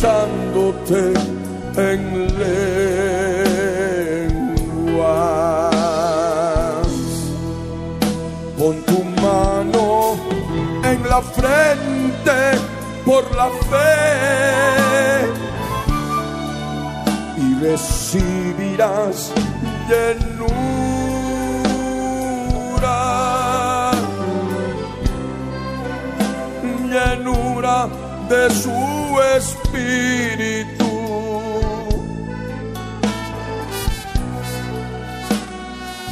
bautizándote en lenguas. Pon tu mano en la frente por la fe y recibirás llenura, llenura de su espíritu.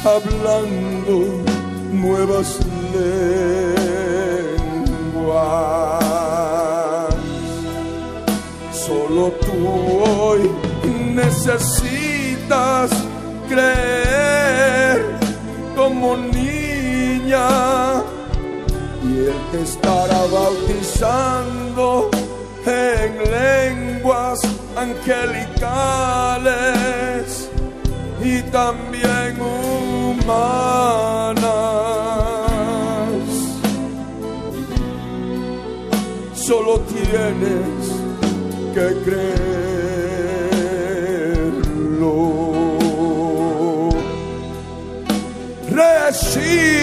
Hablando nuevas lenguas. Solo tú hoy necesitas creer como niña y Él te estará bautizando en lenguas angelicales y también humanas. Solo tienes que creerlo. Recibe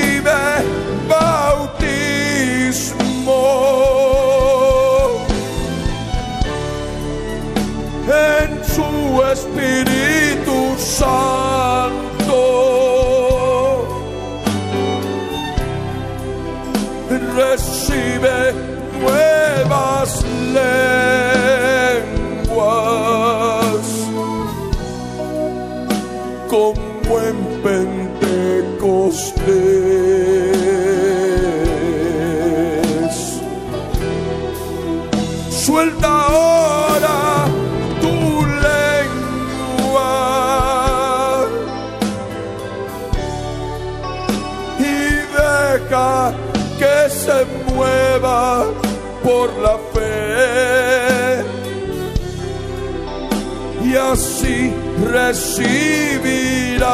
recibirás.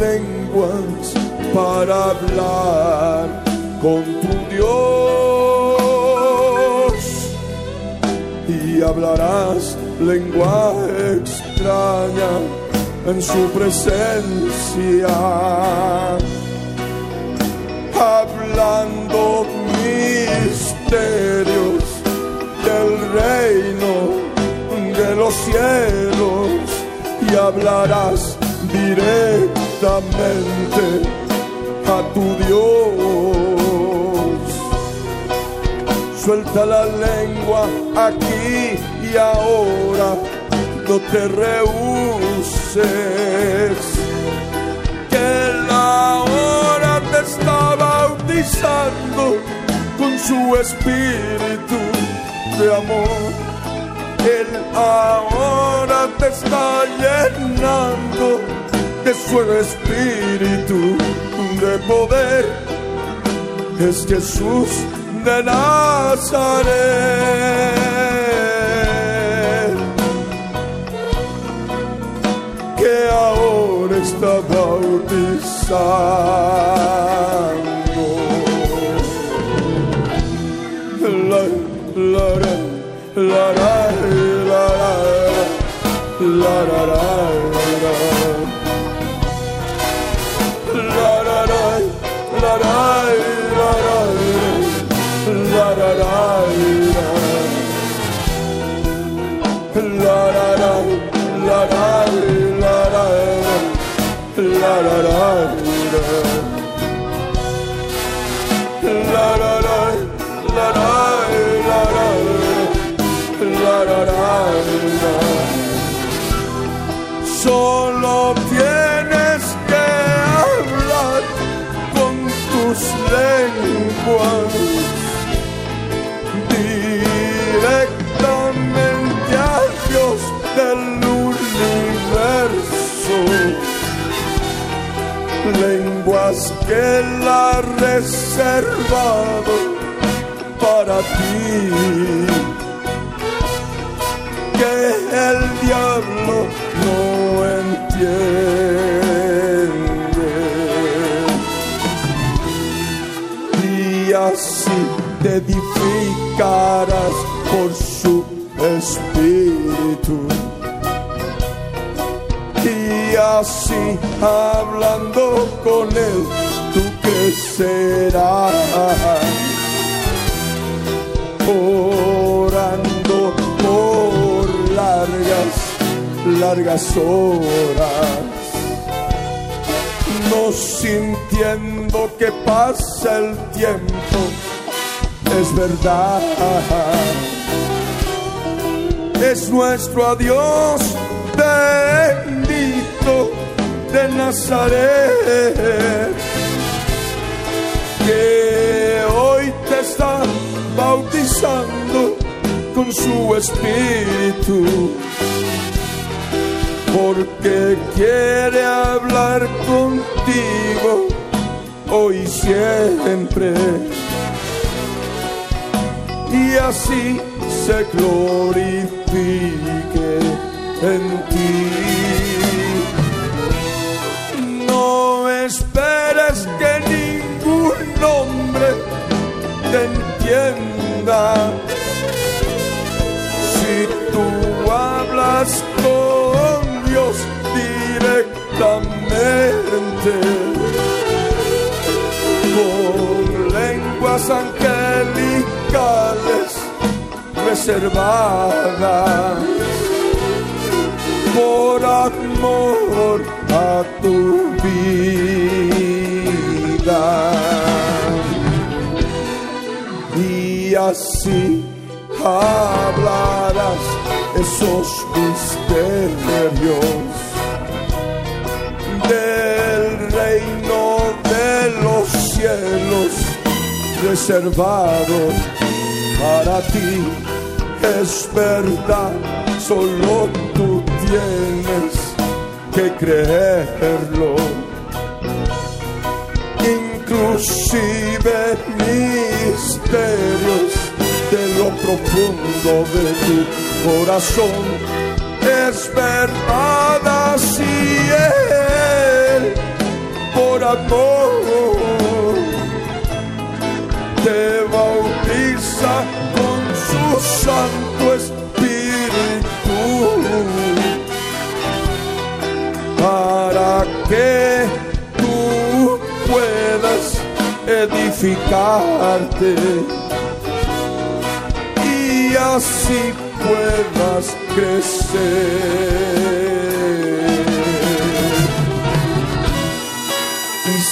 Lenguas para hablar con tu Dios. Y hablarás lengua extraña en su presencia. Hablando misterios del reino de los cielos y hablarás directamente a tu Dios. Suelta la lengua aquí y ahora, no te rehuses, que la hora te está bautizando con su espíritu de amor. Él ahora te está llenando de su espíritu de poder. Es Jesús de Nazaret que ahora está bautizando. la la la la la la la da da la da da la da la da la da da la da da la da la da la da da Solo tienes que hablar con tus lenguas directamente al Dios del universo. Lenguas que Él ha reservado para ti. Que el diablo Y así te edificarás por su espíritu. Y así hablando con él, tú crecerás. Largas horas no sintiendo que pasa el tiempo, es verdad. Es nuestro adiós bendito de Nazaret, que hoy te está bautizando con su espíritu porque quiere hablar contigo hoy siempre. Y así se glorifique en ti. No esperes que ningún hombre te entienda. Si tú hablas con directamente con lenguas angelicales reservadas por amor a tu vida. Y así hablarás esos misterios del reino de los cielos reservado para ti. Es verdad, solo tú tienes que creerlo. Inclusive misterios de lo profundo de tu corazón. Es verdad te bautiza con su Santo Espíritu para que tú puedas edificarte y así puedas crecer.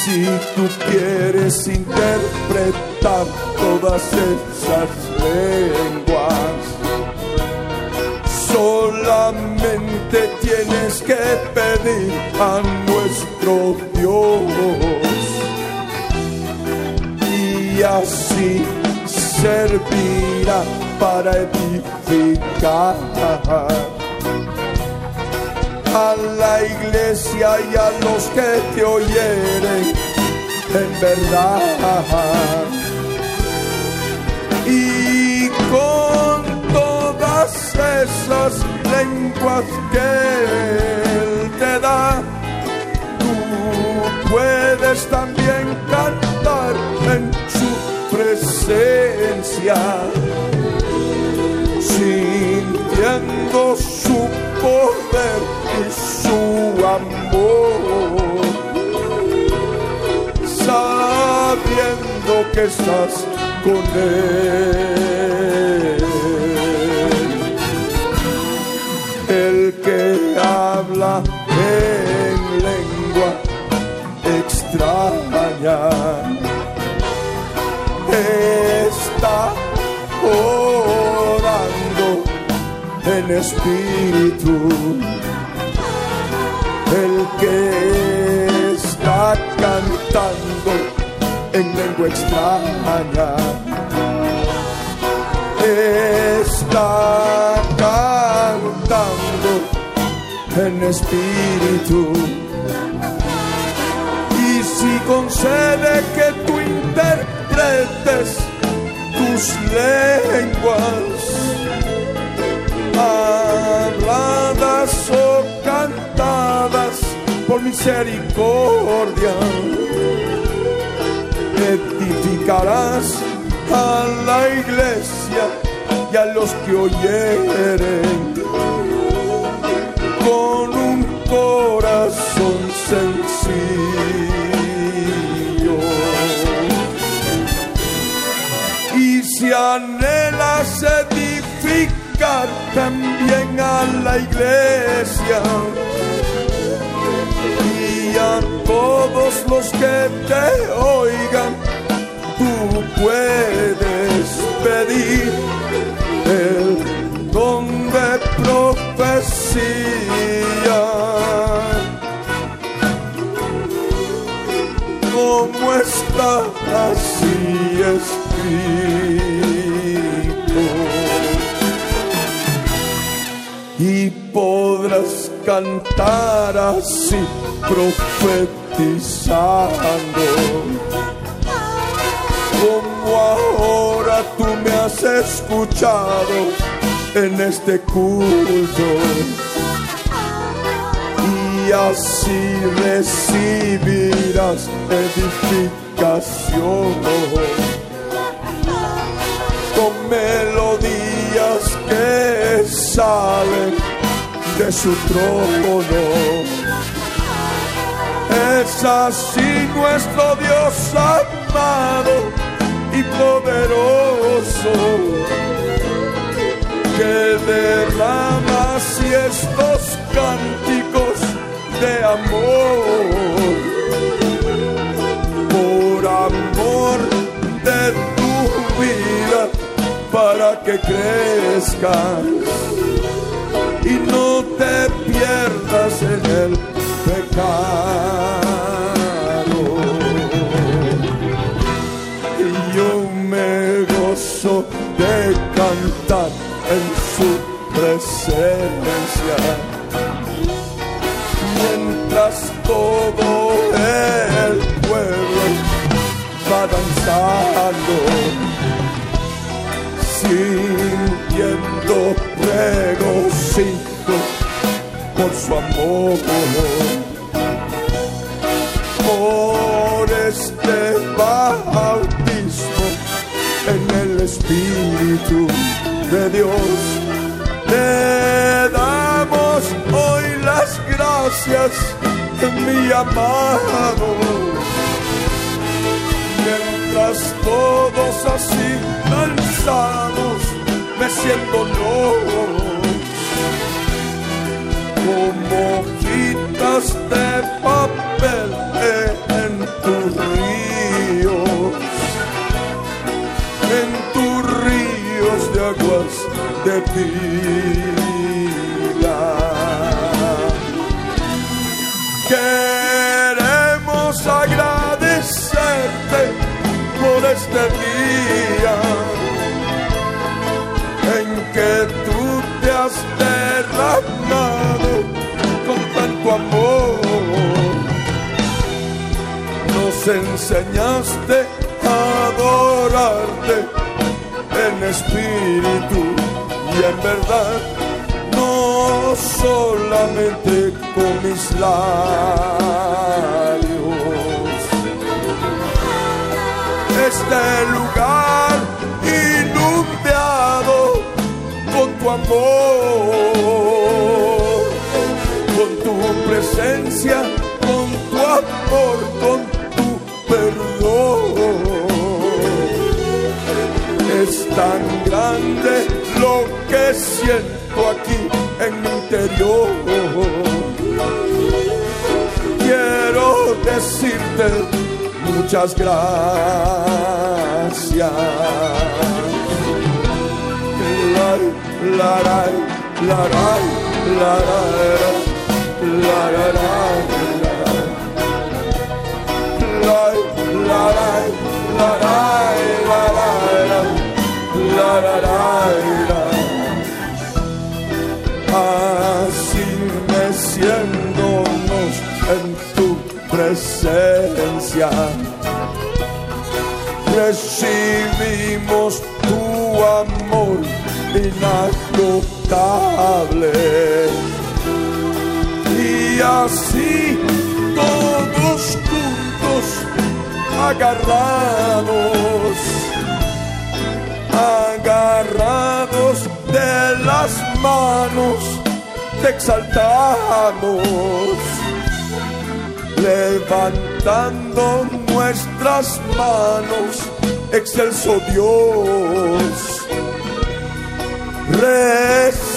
Si tú quieres interpretar todas esas lenguas, solamente tienes que pedir a nuestro Dios. Y así servirá para edificar a la iglesia y a los que te oyeren en verdad. Y con todas esas lenguas que Él te da, tú puedes también cantar en su presencia, sintiendo su poder y su amor, sabiendo que estás con él. El que habla en lengua extraña está orando en espíritu que está cantando en lengua extraña. Está cantando en espíritu. Y si concede que tú interpretes tus lenguas habladas o cantadas por misericordia. Edificarás a la iglesia y a los que oyeren con un corazón sencillo. Y si anhelas edificar también a la iglesia a todos los que te oigan, tú puedes pedir el don de profecía. Como está así escrito podrás cantar así profetizando. Como ahora tú me has escuchado en este culto y así recibirás edificación con melodías que salen de su trono. Es así nuestro Dios amado y poderoso que derrama así estos cánticos de amor por amor de tu vida para que crezcas te pierdas en el pecado. Y yo me gozo de cantar en su presencia. Mientras todo el pueblo va danzando sintiendo regocijo por su amor. Por este bautismo en el Espíritu de Dios. Te damos hoy las gracias, mi amado. Mientras todos así cansados, me siento loco como hojitas de papel en tus ríos, en tus ríos de aguas de vida. Queremos agradecerte por este día en que tú te has derramado amor. Nos enseñaste a adorarte en espíritu y en verdad, no solamente con mis labios. Este lugar inundado con tu amor, presencia, con tu amor, con tu perdón. Es tan grande lo que siento aquí en mi interior. Quiero decirte muchas gracias. La, la, la, la, Así meciéndonos en tu presencia, recibimos tu amor inagotable. Así todos juntos agarrados, agarrados de las manos, te exaltamos, levantando nuestras manos, excelso Dios.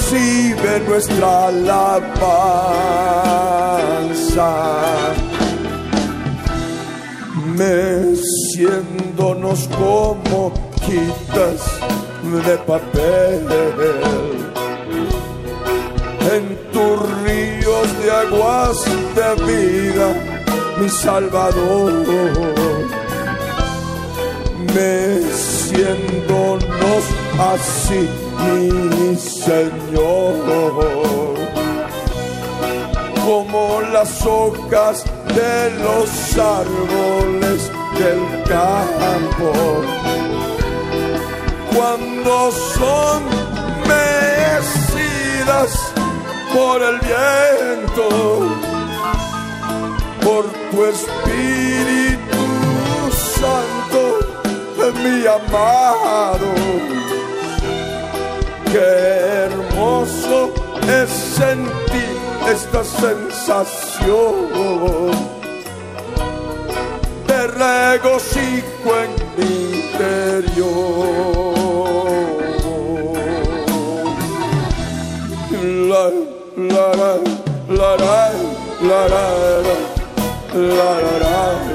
Recibe nuestra alabanza. Meciéndonos como quitas de papel. En tus ríos de aguas de vida, mi Salvador, meciéndonos así, mi Señor como las hojas de los árboles del campo. Cuando son mecidas por el viento, por tu Espíritu Santo, mi amado. Qué hermoso es sentir esta sensación de regocijo en mi interior. La, la, la, la, la, la, la, la,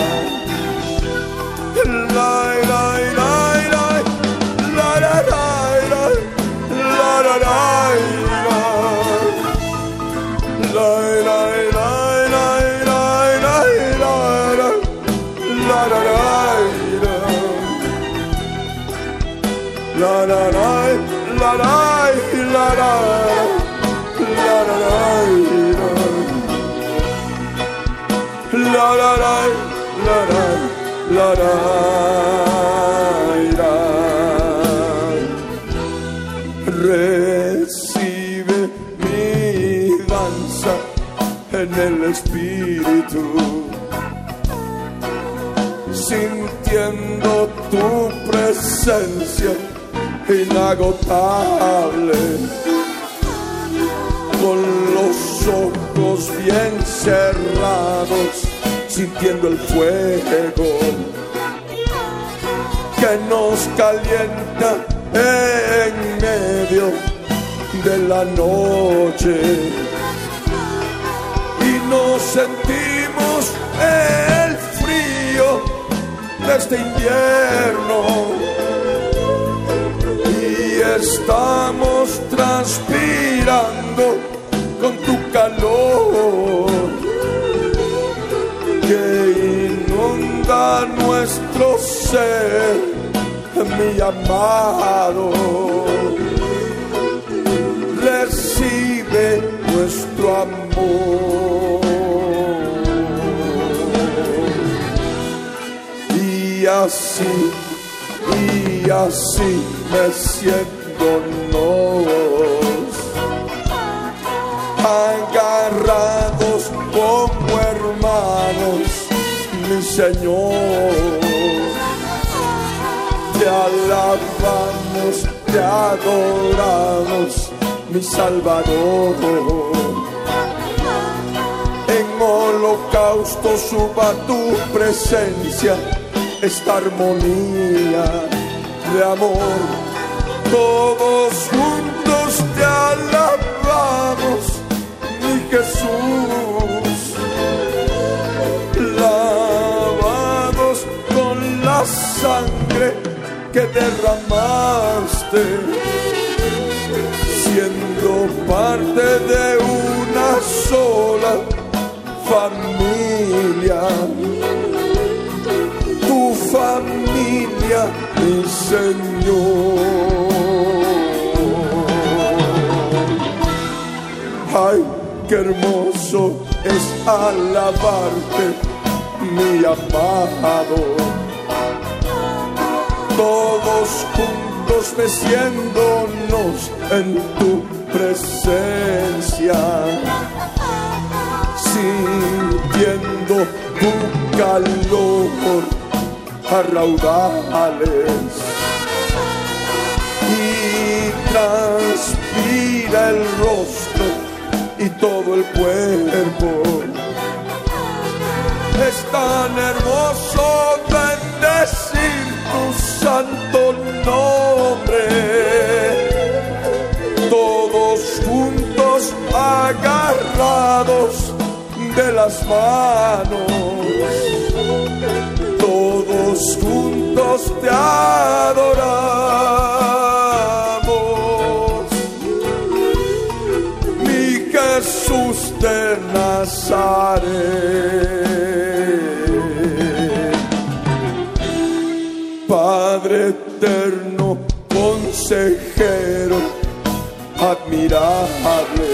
Recibe mi danza en el espíritu, sintiendo tu presencia inagotable. Con los ojos bien cerrados, sintiendo el fuego. Que nos calienta en medio de la noche. Y nos sentimos el frío de este invierno estamos transpirando con tu calor que inunda nuestro ser, mi amado. Recibe nuestro amor. Y así, y así me siento agarrados como hermanos, mi Señor. Te alabamos, te adoramos, mi Salvador. En holocausto suba tu presencia, esta armonía de amor. Todos juntos te alabamos, mi Jesús. Lavados con la sangre que derramaste, siendo parte de una sola familia. Tu familia, mi Señor. Ay, qué hermoso es alabarte, mi amado. Todos juntos meciéndonos en tu presencia, sintiendo tu calor a y transpira el rostro y todo el cuerpo. Es tan hermoso bendecir tu santo nombre. Todos juntos agarrados de las manos. Todos juntos te adoramos. De Nazaret. Padre eterno, consejero, admirable.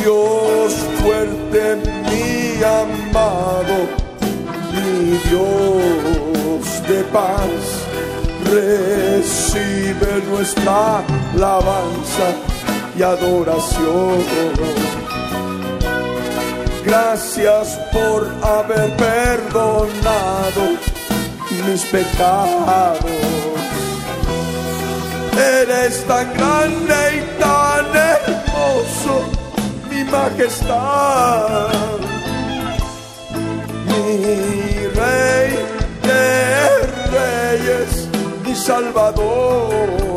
Dios fuerte, mi amado, mi Dios de paz, recibe nuestra alabanza y adoración. Gracias por haber perdonado mis pecados. Eres tan grande y tan hermoso, mi majestad. Mi rey de reyes, mi salvador.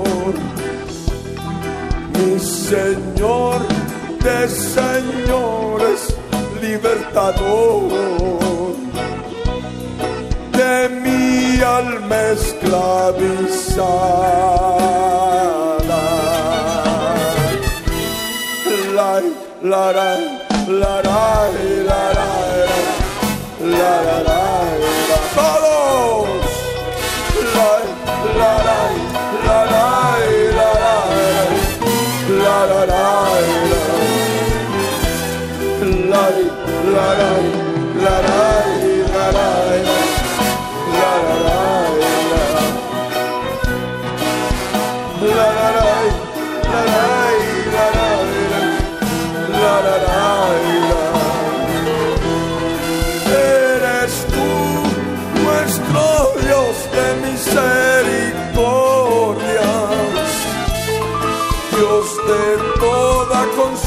Mi señor de señores, libertador de mi alma esclavizada. La, la, la, la, la, la, la, la, la, la,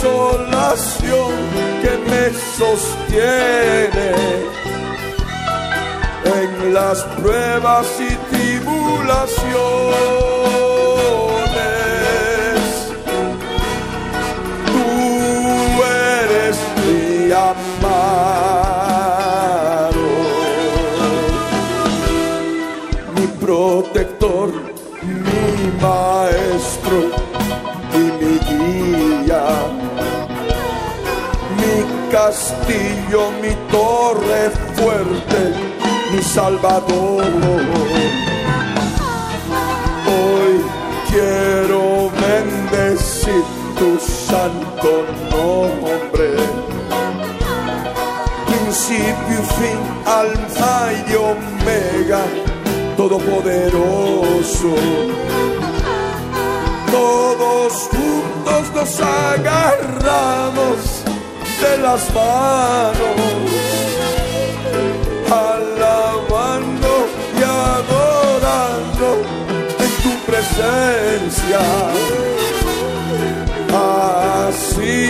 consolación que me sostiene en las pruebas y tribulaciones. Tú eres mi amado, mi protector, mi maestro castillo, mi torre fuerte, mi salvador. Hoy quiero bendecir tu santo nombre. Principio y fin, alfa y omega, todopoderoso. Todos juntos nos agarramos de las manos, alabando y adorando en tu presencia. Así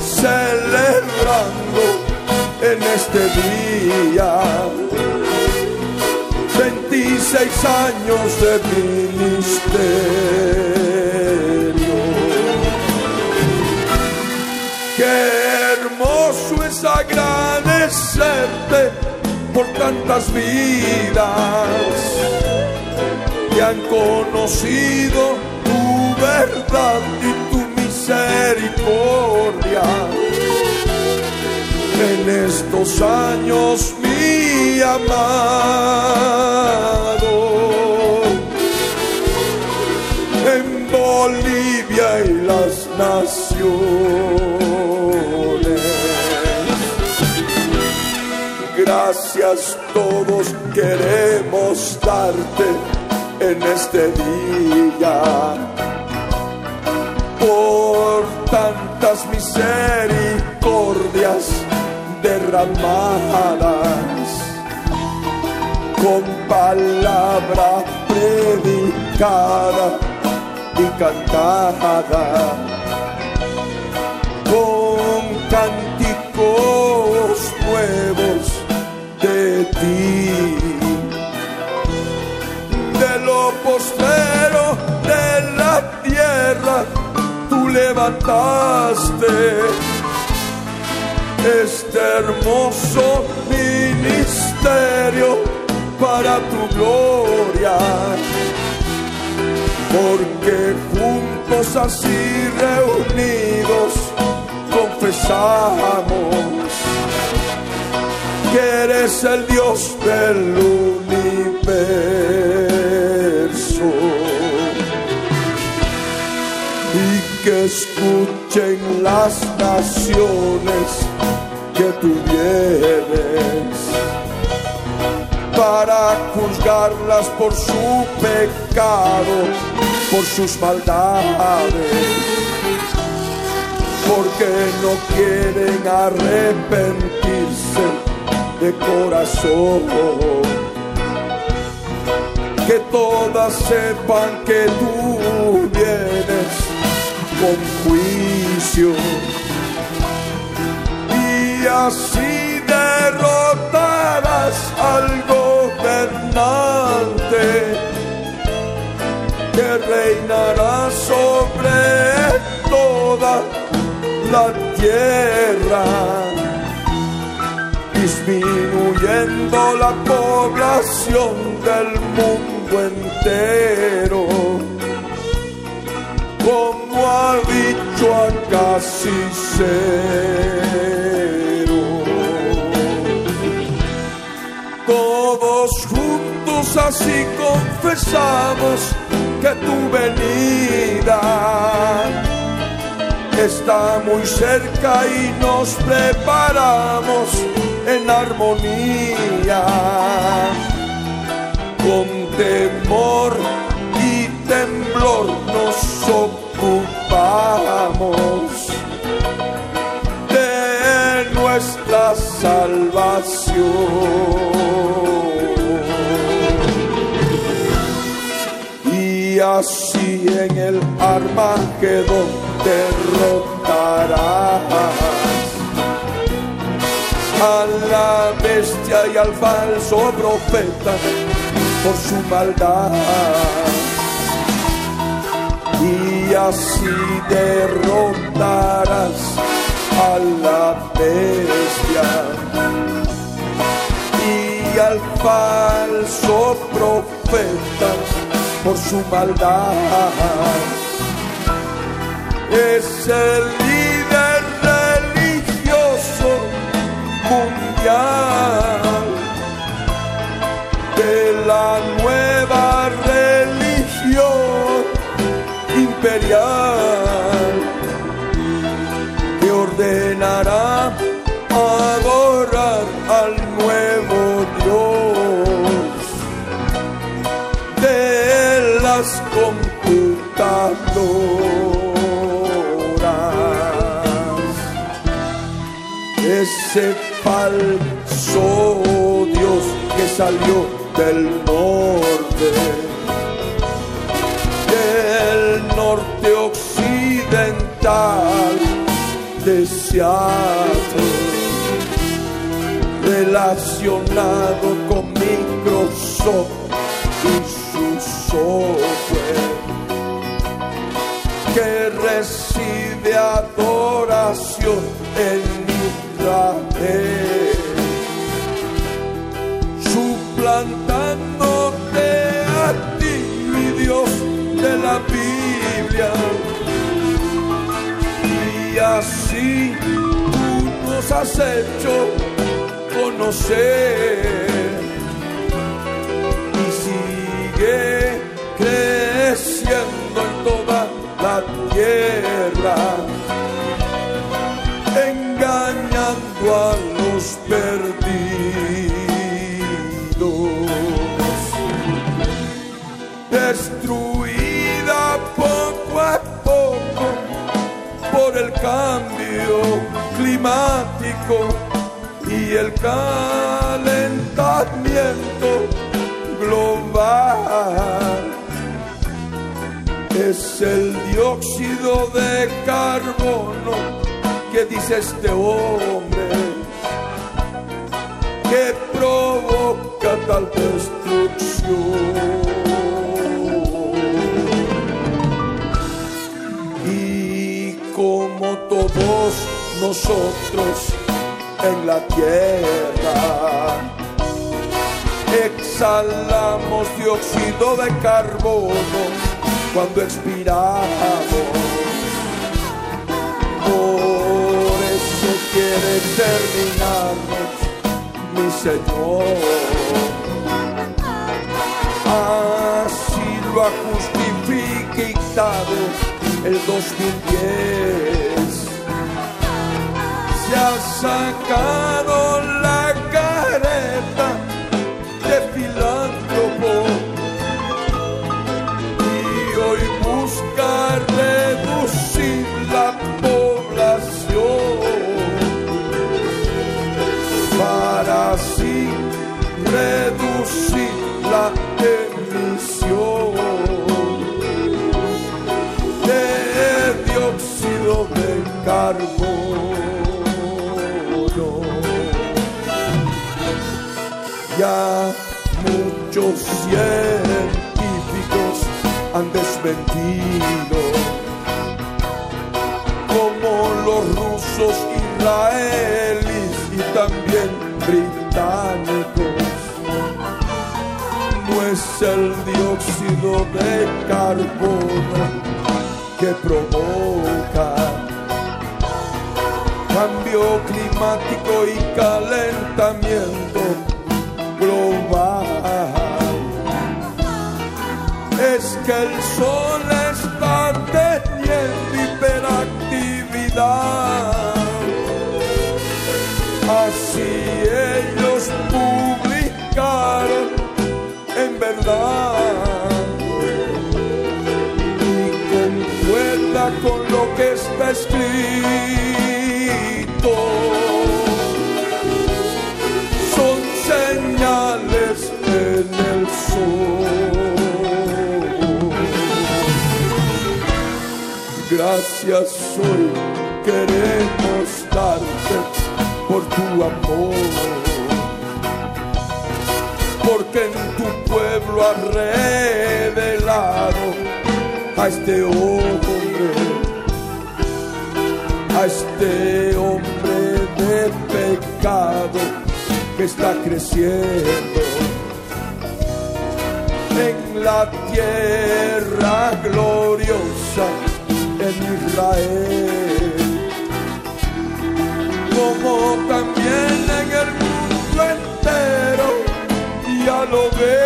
celebrando en este día. 26 años de ministerio. Agradecerte por tantas vidas que han conocido tu verdad y tu misericordia. En estos años, mi amado, en Bolivia y las naciones. Gracias todos queremos darte en este día. Por tantas misericordias derramadas con palabra predicada y cantada tú levantaste este hermoso ministerio para tu gloria. Porque juntos así reunidos confesamos que eres el Dios del universo que escuchen las naciones que tú vienes para juzgarlas por su pecado, por sus maldades, porque no quieren arrepentirse de corazón. Que todas sepan que tú vienes con juicio. Y así derrotarás al gobernante que reinará sobre toda la tierra, disminuyendo la población del mundo entero, como ha dicho acá cero. Todos juntos así confesamos que tu venida está muy cerca y nos preparamos en armonía. Con temor y temblor ocupamos de nuestra salvación. Y así en el Armagedón derrotarás a la bestia y al falso profeta por su maldad. Y así derrotarás a la bestia y al falso profeta por su maldad. Es el líder religioso mundial de la nueva religión imperial. Que ordenará adorar al nuevo Dios. De las computadoras. Ese falso Dios que salió del norte, occidental de Seattle, relacionado con Microsoft y su software, que recibe adoración en Israel suplantándote a ti, mi Dios de la Biblia. Así tú nos has hecho conocer. Y sigue creciendo en toda la tierra, engañando a los perdidos el cambio climático y el calentamiento global. Es el dióxido de carbono que dice este hombre que provoca tal destrucción. Nosotros en la tierra, exhalamos dióxido de carbono cuando expiramos. Por eso quiere terminarnos mi Señor. Así lo ha justificado el 2010. Se ha sacado la careta de filántropo y hoy busca reducir la población para así reducir la emisión de dióxido de carbono. Ya muchos científicos han desmentido como los rusos, israelíes y también británicos. No es el dióxido de carbono que provoca cambio climático y calentamiento que el sol está teniendo hiperactividad. Así ellos publicaron en verdad y concuerda con lo que está escrito. Son señales en el sol. Gracias hoy queremos darte por tu amor. Porque en tu pueblo has revelado a este hombre, a este hombre de pecado que está creciendo en la tierra gloriosa en Israel, como también en el mundo entero, ya lo ve.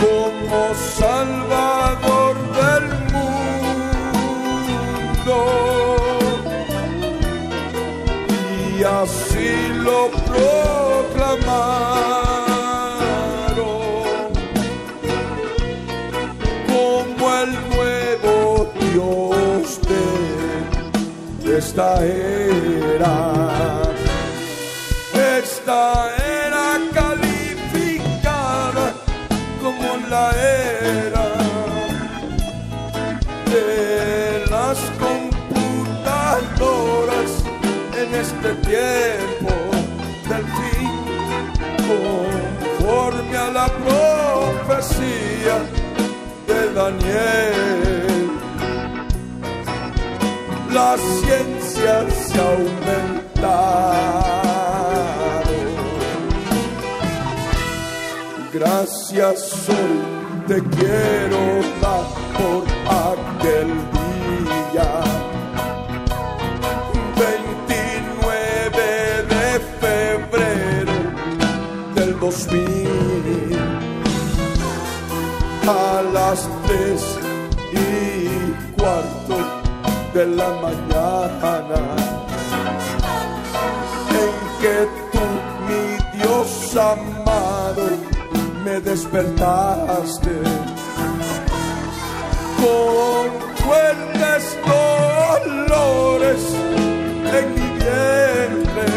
Como Salvador del mundo. Y así lo proclamaron esta era. Esta era calificada como la era de las computadoras en este tiempo del fin, conforme a la profecía de Daniel. La ciencia se aumentaron. Gracias hoy te quiero dar por aquel día. 29 de febrero del 2000 a las 3 de la mañana en que tú, mi Dios amado, me despertaste. Con fuertes dolores en mi vientre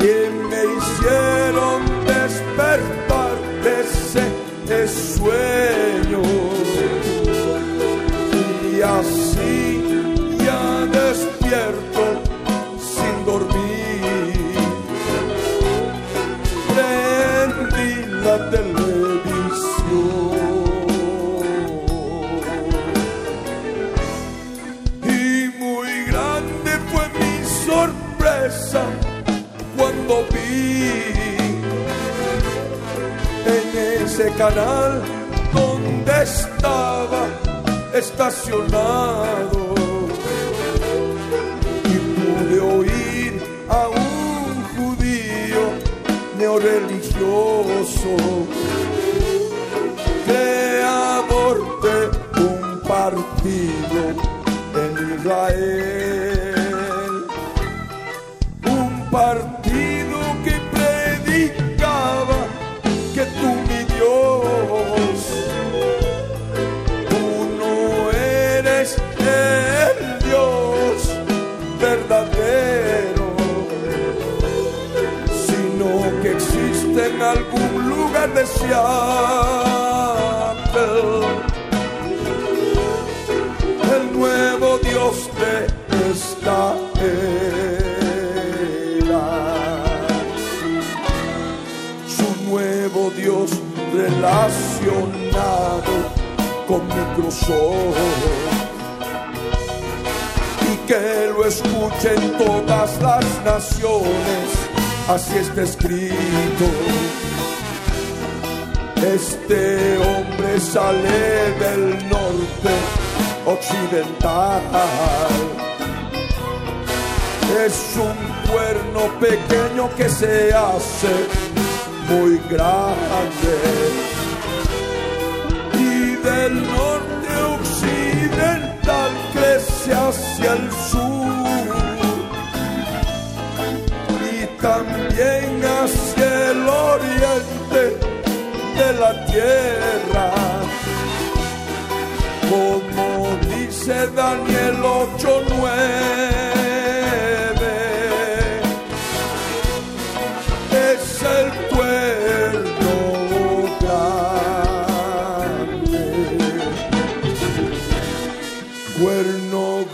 y me hicieron despertar de ese sueño ese canal donde estaba estacionado. Y pude oír a un judío neoreligioso creador de un partido en Israel, un partido Seattle el nuevo Dios de esta era. Su nuevo Dios relacionado con Microsoft y que lo escuchen todas las naciones, así está escrito. Este hombre sale del norte occidental. Es un cuerno pequeño que se hace muy grande. Y del norte occidental crece hacia el sur y también la tierra. Como dice Daniel 8:9, es el cuerno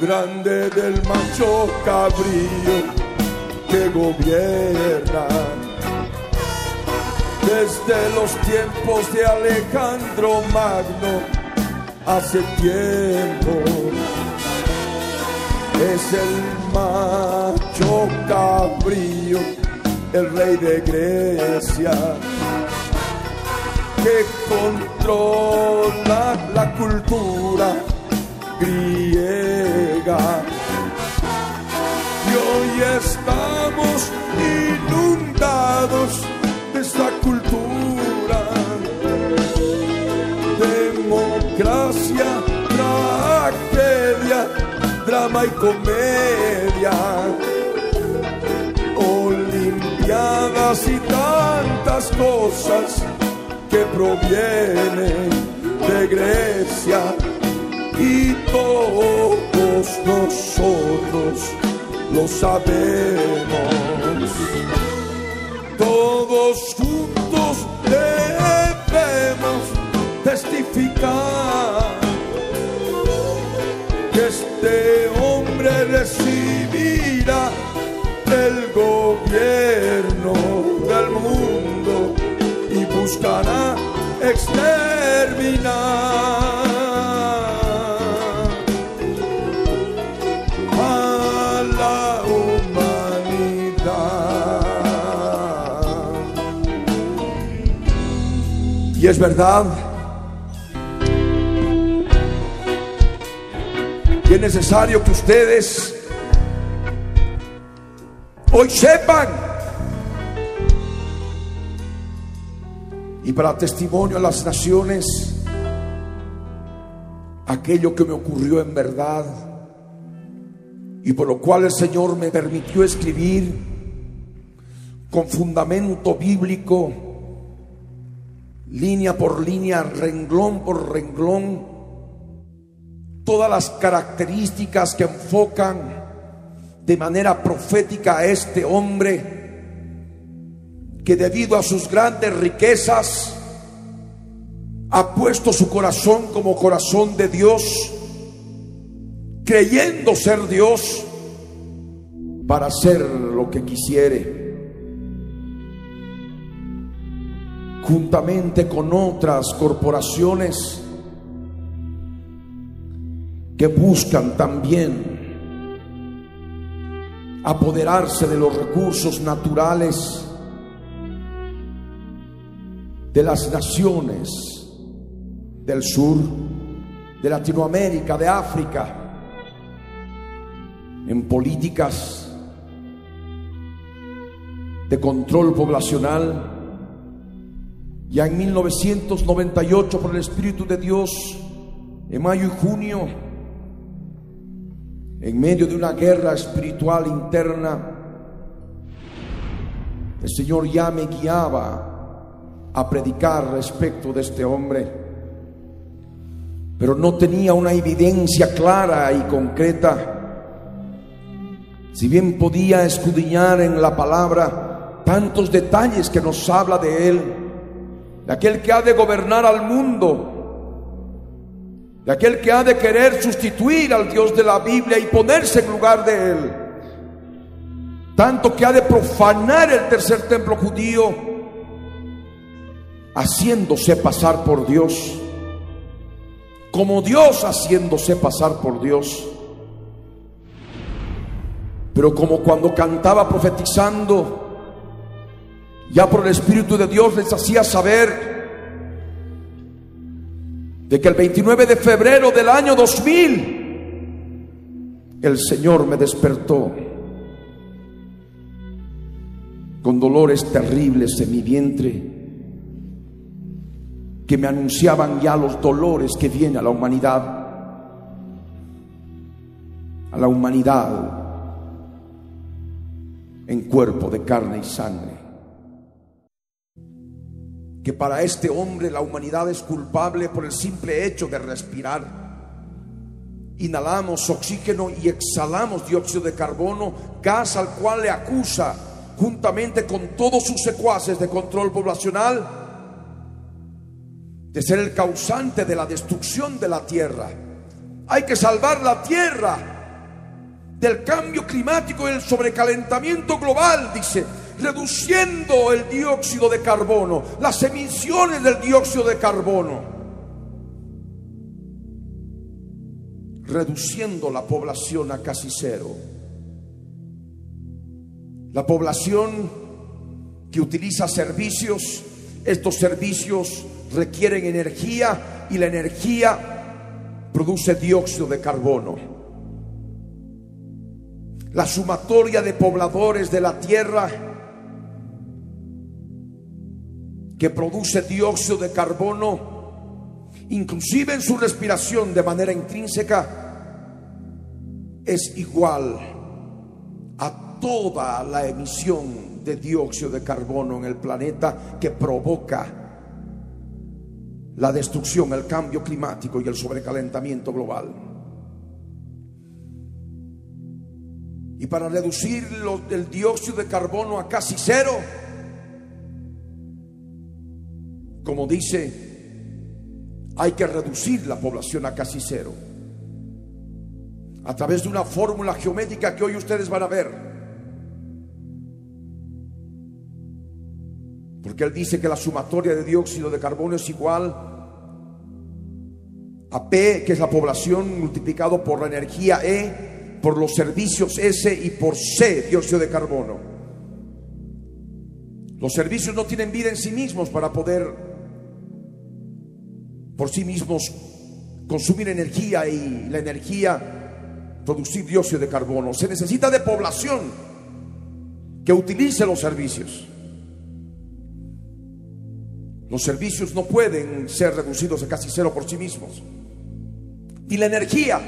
grande del macho cabrío que gobierna desde los tiempos de Alejandro Magno hace tiempo es el macho cabrío el rey de Grecia que controla la cultura griega. Y hoy estamos inundados esta cultura. Democracia, tragedia, drama y comedia. Olimpiadas y tantas cosas que provienen de Grecia y todos nosotros lo sabemos. Todos juntos debemos testificar que este hombre recibirá el gobierno del mundo y buscará exterminar Y es verdad. Y es necesario que ustedes hoy sepan. Y para testimonio a las naciones, aquello que me ocurrió en verdad y por lo cual el Señor me permitió escribir con fundamento bíblico línea por línea, renglón por renglón, todas las características que enfocan de manera profética a este hombre que debido a sus grandes riquezas ha puesto su corazón como corazón de Dios, creyendo ser Dios para hacer lo que quisiere. Juntamente con otras corporaciones que buscan también apoderarse de los recursos naturales de las naciones del sur, de Latinoamérica, de África, en políticas de control poblacional ya en 1998, por el Espíritu de Dios, en mayo y junio, en medio de una guerra espiritual interna, el Señor ya me guiaba a predicar respecto de este hombre, pero no tenía una evidencia clara y concreta. Si bien podía escudriñar en la palabra tantos detalles que nos habla de él, de aquel que ha de gobernar al mundo, de aquel que ha de querer sustituir al Dios de la Biblia y ponerse en lugar de él, tanto que ha de profanar el tercer templo judío, haciéndose pasar por Dios, como Dios haciéndose pasar por Dios. Pero como cuando cantaba profetizando, ya por el Espíritu de Dios les hacía saber de que el 29 de febrero del año 2000 el Señor me despertó con dolores terribles en mi vientre que me anunciaban ya los dolores que viene a la humanidad, a la humanidad en cuerpo de carne y sangre que para este hombre la humanidad es culpable por el simple hecho de respirar. Inhalamos oxígeno y exhalamos dióxido de carbono, gas al cual le acusa, juntamente con todos sus secuaces de control poblacional, de ser el causante de la destrucción de la tierra, Hay que salvar la tierra del cambio climático y el sobrecalentamiento global, dice, reduciendo el dióxido de carbono, las emisiones del dióxido de carbono. reduciendo la población a casi cero. La población que utiliza servicios, estos servicios requieren energía y la energía produce dióxido de carbono. La sumatoria de pobladores de la tierra que produce dióxido de carbono, inclusive en su respiración de manera intrínseca, es igual a toda la emisión de dióxido de carbono en el planeta que provoca la destrucción, el cambio climático y el sobrecalentamiento global. Y para reducir el dióxido de carbono a casi cero, como dice, hay que reducir la población a casi cero. A través de una fórmula geométrica que hoy ustedes van a ver. Porque él dice que la sumatoria de dióxido de carbono es igual a P, que es la población, multiplicado por la energía E, por los servicios S y por C, dióxido de carbono. Los servicios no tienen vida en sí mismos para poder por sí mismos consumir energía y la energía producir dióxido de carbono. Se necesita de población que utilice los servicios. Los servicios no pueden ser reducidos a casi cero por sí mismos. Ni la energía,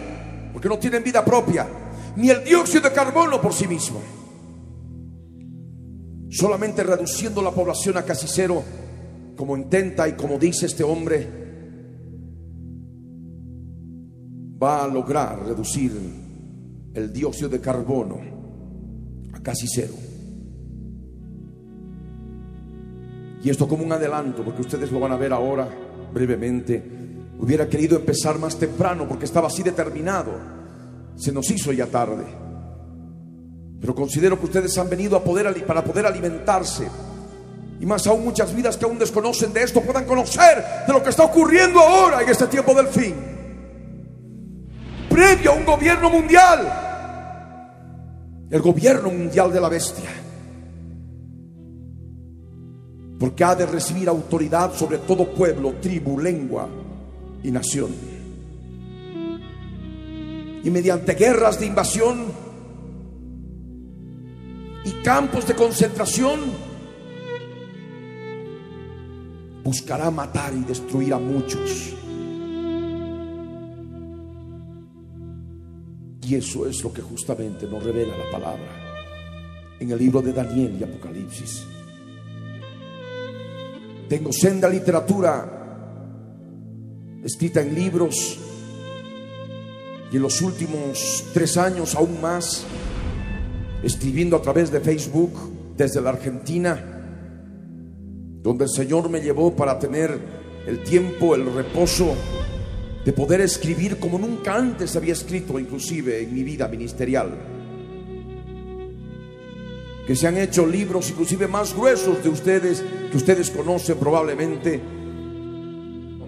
porque no tienen vida propia, ni el dióxido de carbono por sí mismo. Solamente reduciendo la población a casi cero, como intenta y como dice este hombre, va a lograr reducir el dióxido de carbono a casi cero. Y esto como un adelanto, porque ustedes lo van a ver ahora brevemente. Hubiera querido empezar más temprano porque estaba así determinado. Se nos hizo ya tarde. Pero considero que ustedes han venido a para poder alimentarse. Y más aún muchas vidas que aún desconocen de esto puedan conocer de lo que está ocurriendo ahora en este tiempo del fin. Previo a un gobierno mundial. El gobierno mundial de la bestia porque ha de recibir autoridad sobre todo pueblo, tribu, lengua y nación. Y mediante guerras de invasión y campos de concentración, buscará matar y destruir a muchos. Y eso es lo que justamente nos revela la palabra en el libro de Daniel y Apocalipsis. Tengo senda literatura escrita en libros y en los últimos tres años aún más, escribiendo a través de Facebook desde la Argentina, donde el Señor me llevó para tener el tiempo, el reposo de poder escribir como nunca antes había escrito, inclusive en mi vida ministerial que se han hecho libros inclusive más gruesos de ustedes, que ustedes conocen probablemente.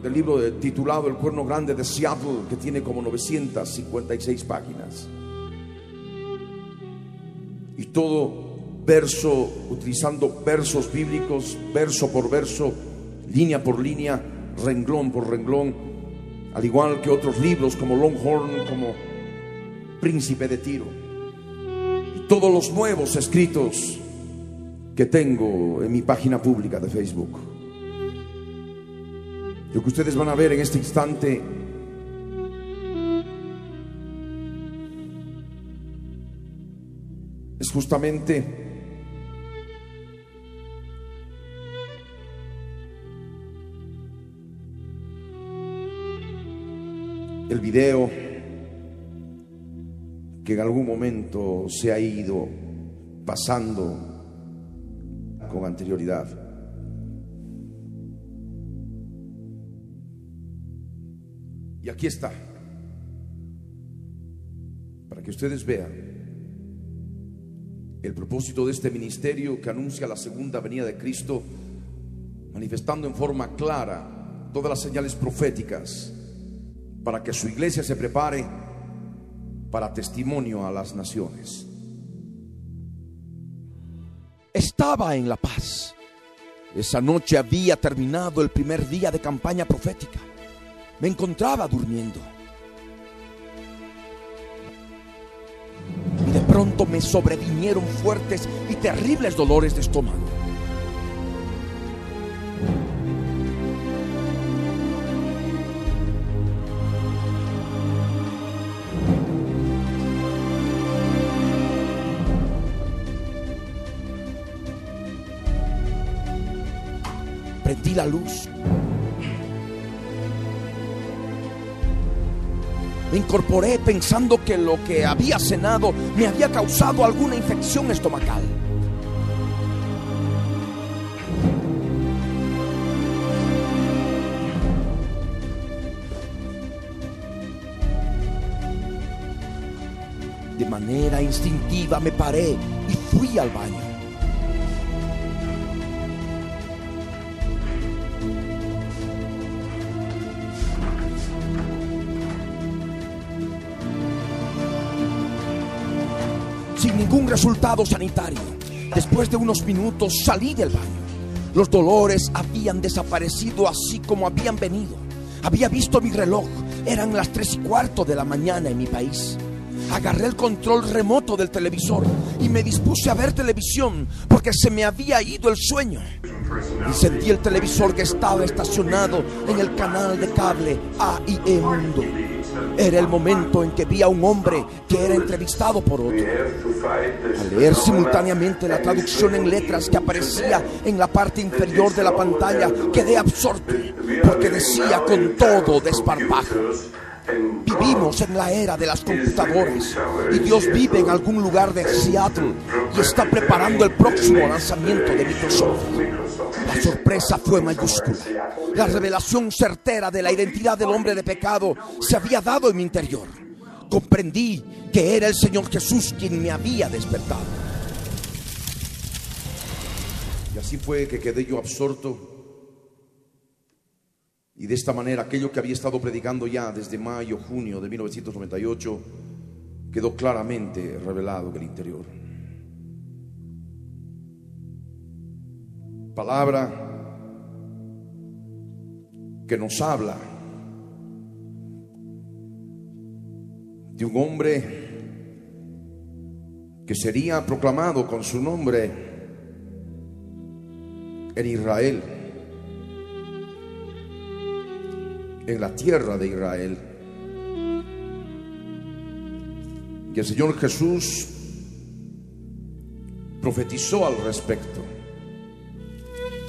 El libro titulado El Cuerno Grande de Seattle, que tiene como 956 páginas. Y todo verso, utilizando versos bíblicos, verso por verso, línea por línea, renglón por renglón, al igual que otros libros como Longhorn, como Príncipe de Tiro todos los nuevos escritos que tengo en mi página pública de Facebook. Lo que ustedes van a ver en este instante es justamente el video que en algún momento se ha ido pasando con anterioridad. Y aquí está. para que ustedes vean el propósito de este ministerio que anuncia la segunda venida de Cristo, manifestando en forma clara todas las señales proféticas para que su iglesia se prepare para testimonio a las naciones. Estaba en La Paz. Esa noche había terminado el primer día de campaña profética. Me encontraba durmiendo. Y de pronto me sobrevinieron fuertes y terribles dolores de estómago. Luz. Me incorporé pensando que lo que había cenado me había causado alguna infección estomacal. De manera instintiva me paré y fui al baño. Resultado sanitario. Después de unos minutos salí del baño. Los dolores habían desaparecido así como habían venido. Había visto mi reloj. Eran las tres y cuarto de la mañana en mi país. Agarré el control remoto del televisor y me dispuse a ver televisión porque se me había ido el sueño. Encendí el televisor que estaba estacionado en el canal de cable AIE Mundo. Era el momento en que vi a un hombre que era entrevistado por otro. Al leer simultáneamente la traducción en letras que aparecía en la parte inferior de la pantalla, quedé absorto porque decía con todo desparpajo. Vivimos en la era de las computadoras y Dios vive en algún lugar de Seattle y está preparando el próximo lanzamiento de Microsoft. La sorpresa fue mayúscula. La revelación certera de la identidad del hombre de pecado se había dado en mi interior. Comprendí que era el Señor Jesús quien me había despertado. Y así fue que quedé yo absorto y de esta manera aquello que había estado predicando ya desde mayo, junio de 1998 quedó claramente revelado en el interior. Palabra que nos habla de un hombre que sería proclamado con su nombre en Israel. En la tierra de Israel. Y el Señor Jesús profetizó al respecto.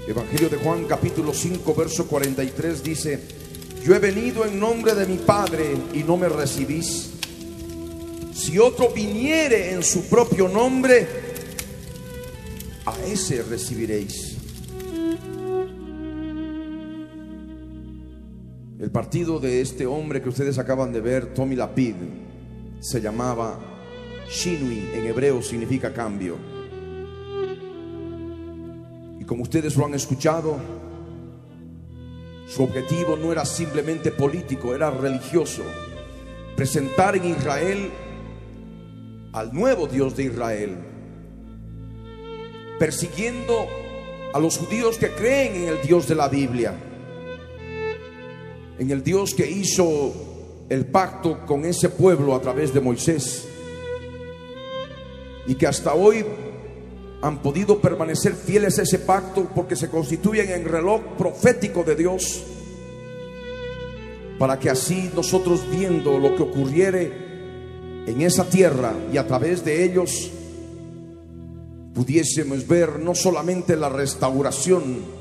Evangelio de Juan capítulo 5 verso 43 dice, yo he venido en nombre de mi Padre y no me recibís. Si otro viniere en su propio nombre, a ese recibiréis. El partido de este hombre que ustedes acaban de ver, Tommy Lapid, se llamaba Shinui, en hebreo significa cambio. Y como ustedes lo han escuchado, su objetivo no era simplemente político, era religioso. Presentar en Israel al nuevo Dios de Israel, persiguiendo a los judíos que creen en el Dios de la Biblia en el Dios que hizo el pacto con ese pueblo a través de Moisés y que hasta hoy han podido permanecer fieles a ese pacto porque se constituyen en reloj profético de Dios para que así nosotros viendo lo que ocurriere en esa tierra y a través de ellos pudiésemos ver no solamente la restauración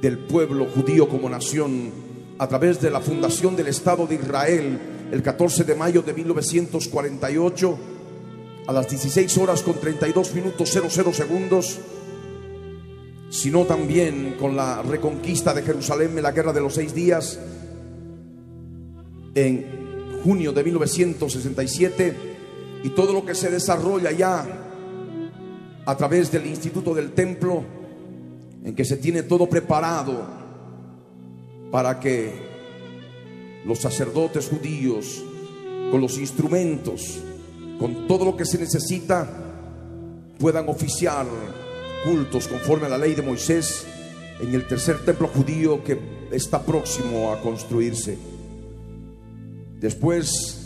del pueblo judío como nación a través de la fundación del Estado de Israel el 14 de mayo de 1948 a las 16 horas con 32 minutos 00 segundos, sino también con la reconquista de Jerusalén en la guerra de los seis días en junio de 1967 y todo lo que se desarrolla ya a través del Instituto del Templo, en que se tiene todo preparado para que los sacerdotes judíos, con los instrumentos, con todo lo que se necesita, puedan oficiar cultos conforme a la ley de Moisés en el tercer templo judío que está próximo a construirse. Después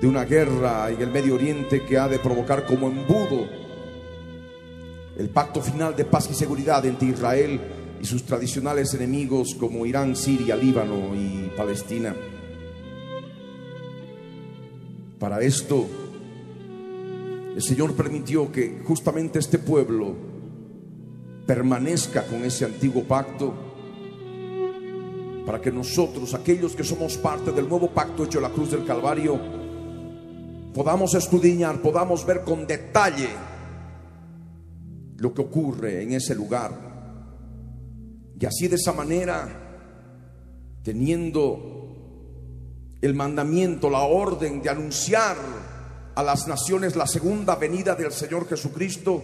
de una guerra en el Medio Oriente que ha de provocar como embudo el pacto final de paz y seguridad entre Israel y sus tradicionales enemigos como Irán, Siria, Líbano y Palestina. Para esto, el Señor permitió que justamente este pueblo permanezca con ese antiguo pacto para que nosotros, aquellos que somos parte del nuevo pacto hecho en la cruz del Calvario, podamos escudriñar, podamos ver con detalle lo que ocurre en ese lugar. Y así de esa manera, teniendo el mandamiento, la orden de anunciar a las naciones la segunda venida del Señor Jesucristo,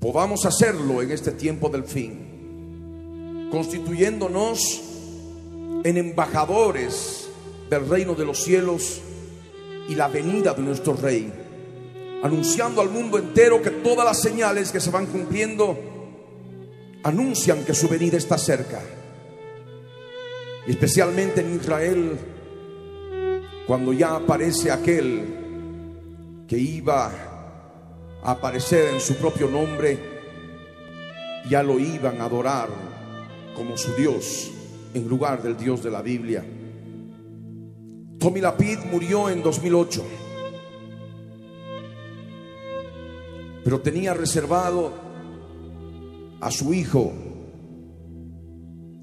podamos hacerlo en este tiempo del fin, constituyéndonos en embajadores del reino de los cielos y la venida de nuestro Rey, anunciando al mundo entero que todas las señales que se van cumpliendo anuncian que su venida está cerca, especialmente en Israel, cuando ya aparece aquel que iba a aparecer en su propio nombre, ya lo iban a adorar como su Dios en lugar del Dios de la Biblia. Tommy Lapid murió en 2008, pero tenía reservado a su hijo,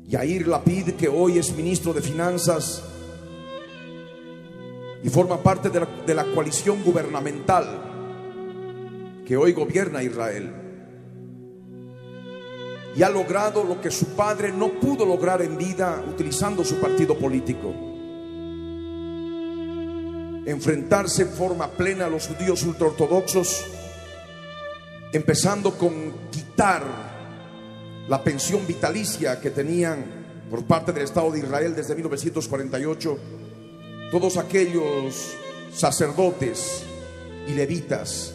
Yair Lapid, que hoy es ministro de Finanzas, y forma parte de la, de la coalición gubernamental que hoy gobierna Israel. Y ha logrado lo que su padre no pudo lograr en vida utilizando su partido político. Enfrentarse en forma plena a los judíos ultraortodoxos, empezando con quitar la pensión vitalicia que tenían por parte del Estado de Israel desde 1948 todos aquellos sacerdotes y levitas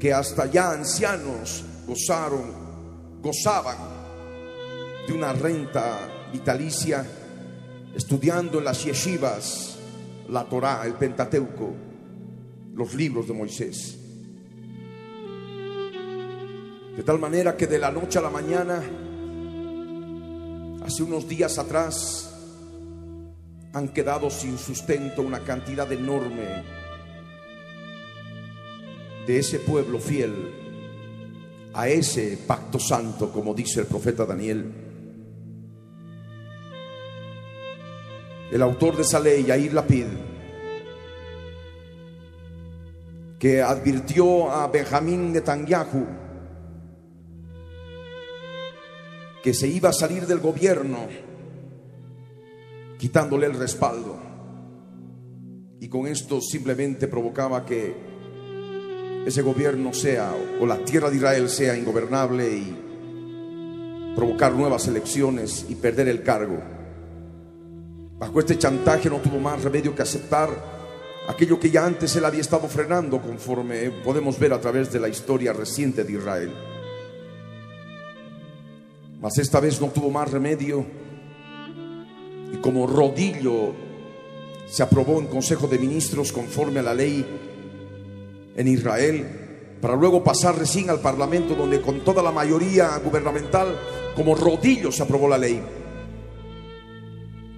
que hasta ya ancianos gozaron, gozaban de una renta vitalicia estudiando en las yeshivas la Torá, el Pentateuco, los libros de Moisés. De tal manera que de la noche a la mañana, hace unos días atrás, han quedado sin sustento una cantidad enorme de ese pueblo fiel a ese pacto santo, como dice el profeta Daniel. El autor de esa ley, Yair Lapid, que advirtió a Benjamín Netanyahu que se iba a salir del gobierno quitándole el respaldo. Y con esto simplemente provocaba que ese gobierno sea, o la tierra de Israel sea ingobernable y provocar nuevas elecciones y perder el cargo. Bajo este chantaje no tuvo más remedio que aceptar aquello que ya antes él había estado frenando conforme podemos ver a través de la historia reciente de Israel. Esta vez no tuvo más remedio y como rodillo se aprobó en Consejo de Ministros conforme a la ley en Israel, para luego pasar recién al Parlamento donde con toda la mayoría gubernamental como rodillo se aprobó la ley.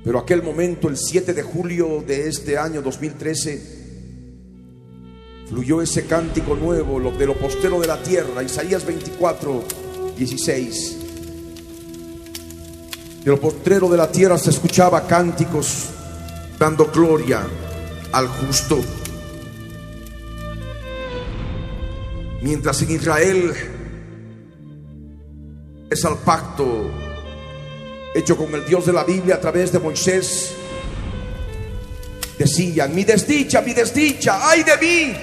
Pero aquel momento, el 7 de julio de este año 2013, fluyó ese cántico nuevo, de lo postero de la tierra, Isaías 24, 16. De postrero de la tierra se escuchaba cánticos dando gloria al justo. Mientras en Israel es al pacto hecho con el Dios de la Biblia a través de Moisés, decían, mi desdicha, mi desdicha, ay de mí,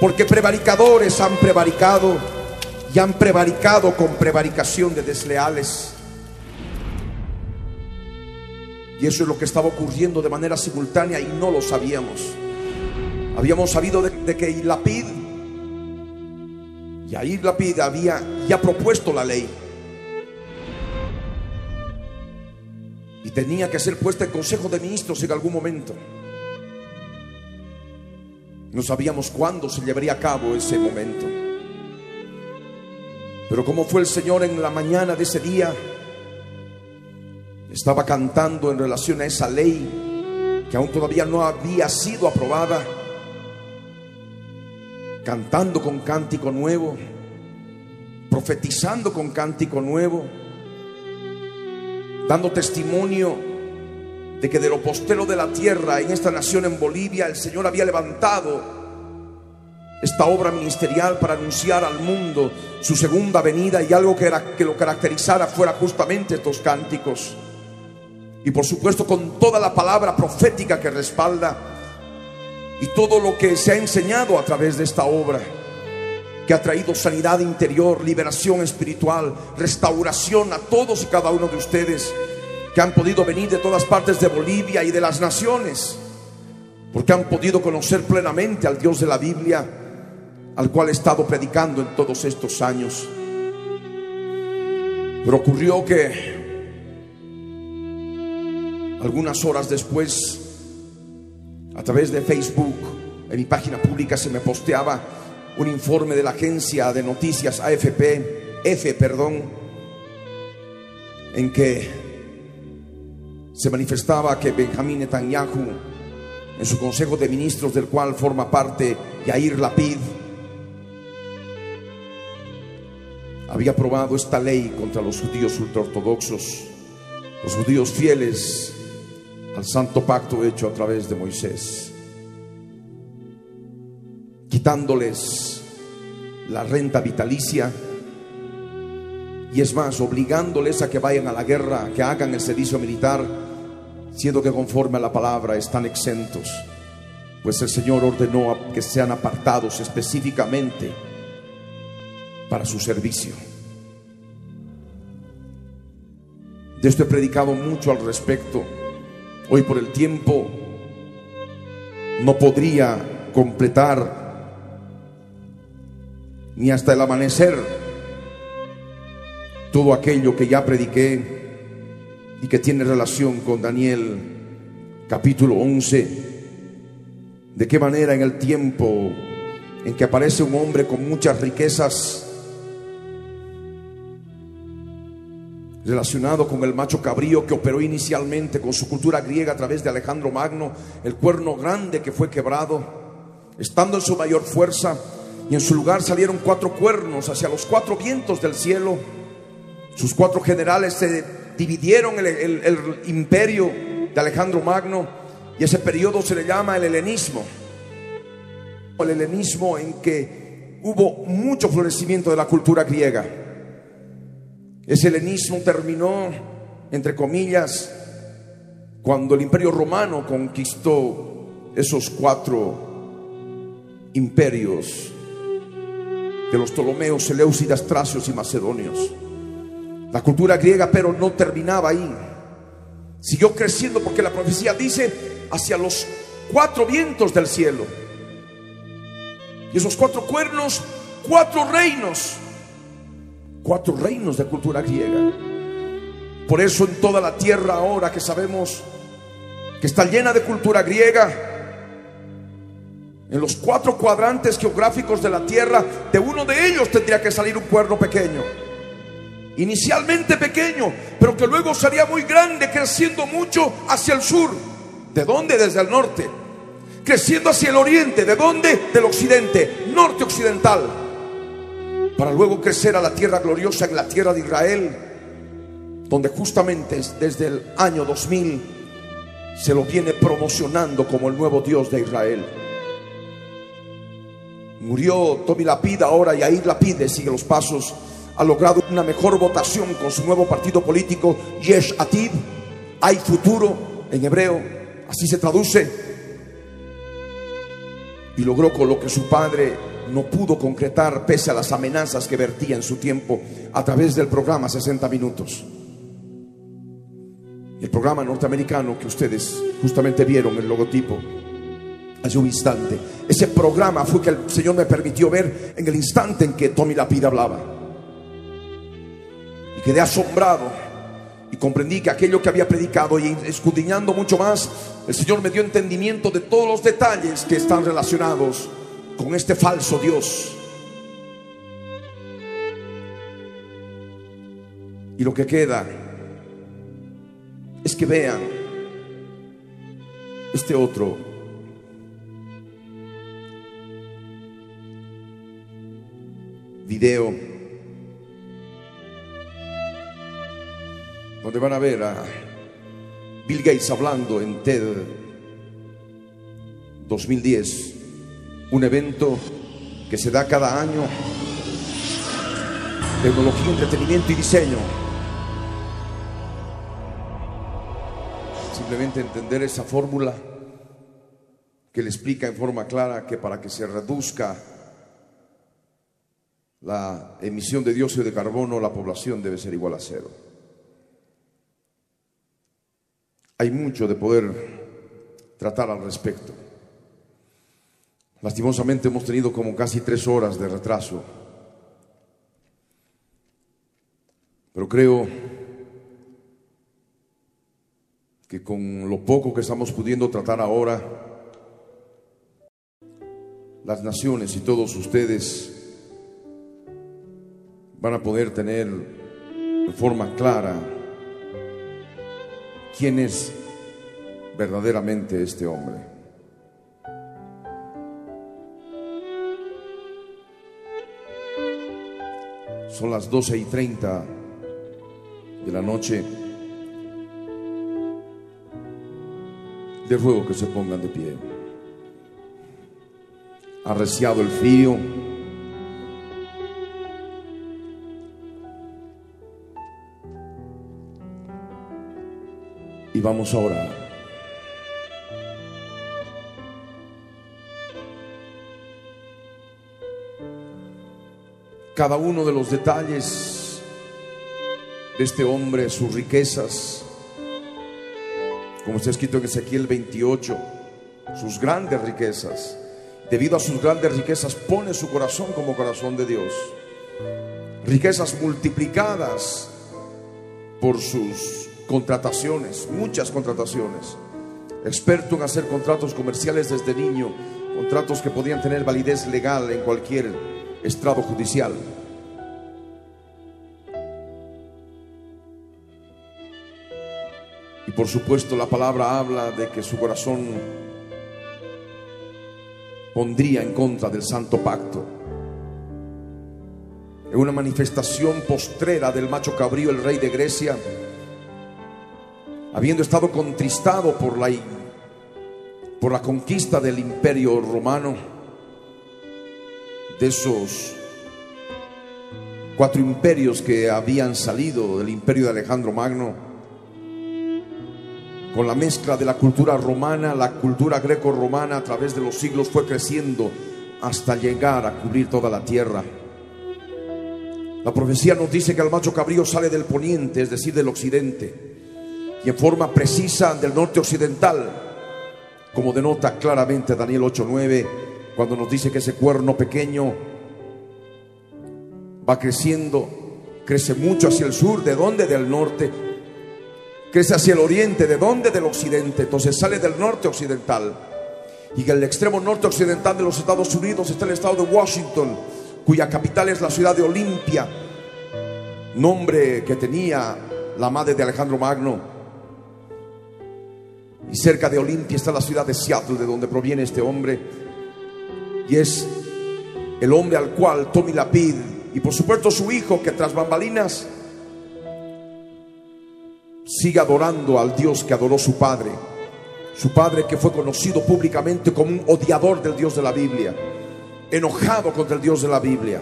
porque prevaricadores han prevaricado y han prevaricado con prevaricación de desleales. Y eso es lo que estaba ocurriendo de manera simultánea y no lo sabíamos. Habíamos sabido de, que Lapid, Yair Lapid había ya propuesto la ley. Y tenía que ser puesta en Consejo de Ministros en algún momento. No sabíamos cuándo se llevaría a cabo ese momento. Pero como fue el Señor en la mañana de ese día, estaba cantando en relación a esa ley que aún todavía no había sido aprobada, cantando con cántico nuevo, profetizando con cántico nuevo dando testimonio de que de lo postero de la tierra en esta nación en Bolivia el Señor había levantado esta obra ministerial para anunciar al mundo su segunda venida y algo que, era, que lo caracterizara fuera justamente estos cánticos. Y por supuesto con toda la palabra profética que respalda y todo lo que se ha enseñado a través de esta obra que ha traído sanidad interior, liberación espiritual, restauración a todos y cada uno de ustedes que han podido venir de todas partes de Bolivia y de las naciones, porque han podido conocer plenamente al Dios de la Biblia, al cual he estado predicando en todos estos años. Pero ocurrió que algunas horas después, a través de Facebook, en mi página pública se me posteaba un informe de la agencia de noticias AFP, F, perdón, en que se manifestaba que Benjamín Netanyahu, en su consejo de ministros del cual forma parte Yair Lapid, había aprobado esta ley contra los judíos ultraortodoxos, los judíos fieles al santo pacto hecho a través de Moisés quitándoles la renta vitalicia y es más, obligándoles a que vayan a la guerra, que hagan el servicio militar, siendo que conforme a la palabra están exentos, pues el Señor ordenó que sean apartados específicamente para su servicio. De esto he predicado mucho al respecto. Hoy por el tiempo no podría completar ni hasta el amanecer todo aquello que ya prediqué y que tiene relación con Daniel capítulo 11, de qué manera en el tiempo en que aparece un hombre con muchas riquezas, relacionado con el macho cabrío que operó inicialmente con su cultura griega a través de Alejandro Magno, el cuerno grande que fue quebrado, estando en su mayor fuerza, y en su lugar salieron cuatro cuernos hacia los cuatro vientos del cielo. Sus cuatro generales se dividieron el, imperio de Alejandro Magno y ese periodo se le llama el helenismo. El helenismo en que hubo mucho florecimiento de la cultura griega. Ese helenismo terminó, entre comillas, cuando el imperio romano conquistó esos cuatro imperios de los Ptolomeos, Seleucidas, Tracios y Macedonios. La cultura griega, pero no terminaba ahí. Siguió creciendo porque la profecía dice hacia los cuatro vientos del cielo. Y esos cuatro cuernos, cuatro reinos, cuatro reinos de cultura griega. Por eso en toda la tierra ahora que sabemos que está llena de cultura griega, en los cuatro cuadrantes geográficos de la tierra, de uno de ellos tendría que salir un cuerno pequeño. Inicialmente pequeño, pero que luego sería muy grande, creciendo mucho hacia el sur. ¿De dónde? Desde el norte. Creciendo hacia el oriente. ¿De dónde? Del occidente, norte occidental. Para luego crecer a la tierra gloriosa en la tierra de Israel, donde justamente desde el año 2000 se lo viene promocionando como el nuevo Dios de Israel. Murió Toby Lapid, ahora Yair Lapid sigue los pasos. Ha logrado una mejor votación con su nuevo partido político, Yesh Atid. Hay futuro en hebreo. Así se traduce. Y logró con lo que su padre no pudo concretar pese a las amenazas que vertía en su tiempo a través del programa 60 Minutos. El programa norteamericano que ustedes justamente vieron el logotipo hace un instante. Ese programa fue que el Señor me permitió ver en el instante en que Tommy Lapida hablaba. Y quedé asombrado y comprendí que aquello que había predicado y escudriñando mucho más, el Señor me dio entendimiento de todos los detalles que están relacionados con este falso Dios. Y lo que queda es que vean este otro video donde van a ver a Bill Gates hablando en TED 2010, un evento que se da cada año, tecnología, entretenimiento y diseño. Simplemente entender esa fórmula que le explica en forma clara que para que se reduzca la emisión de dióxido de carbono, la población debe ser igual a cero. Hay mucho de poder tratar al respecto. Lastimosamente hemos tenido como casi tres horas de retraso. Pero creo que con lo poco que estamos pudiendo tratar ahora, las naciones y todos ustedes van a poder tener de forma clara quién es verdaderamente este hombre. Son las doce y treinta de la noche. De ruego que se pongan de pie. Arreciado el frío. Y vamos a orar. Cada uno de los detalles de este hombre, sus riquezas, como está escrito en Ezequiel 28, sus grandes riquezas. Debido a sus grandes riquezas pone su corazón como corazón de Dios. Riquezas multiplicadas por sus contrataciones, muchas contrataciones. Experto en hacer contratos comerciales desde niño, contratos que podían tener validez legal en cualquier estrado judicial. Y por supuesto la palabra habla de que su corazón pondría en contra del santo pacto. En una manifestación postrera del macho cabrío, el rey de Grecia, habiendo estado contristado por la, por la conquista del imperio romano, de esos cuatro imperios que habían salido del imperio de Alejandro Magno, con la mezcla de la cultura romana, la cultura greco-romana a través de los siglos fue creciendo hasta llegar a cubrir toda la tierra. La profecía nos dice que el macho cabrío sale del poniente, es decir, del occidente, y en forma precisa del norte occidental, como denota claramente Daniel 8:9 cuando nos dice que ese cuerno pequeño va creciendo, crece mucho hacia el sur, ¿de dónde? Del norte. Crece hacia el oriente, ¿de dónde? Del occidente. Entonces sale del norte occidental. Y en el extremo norte occidental de los Estados Unidos está el estado de Washington, cuya capital es la ciudad de Olimpia, nombre que tenía la madre de Alejandro Magno. Y cerca de Olimpia está la ciudad de Seattle, de donde proviene este hombre y es el hombre al cual Tommy Lapid y por supuesto su hijo que tras bambalinas sigue adorando al Dios que adoró su padre, su padre que fue conocido públicamente como un odiador del Dios de la Biblia, enojado contra el Dios de la Biblia.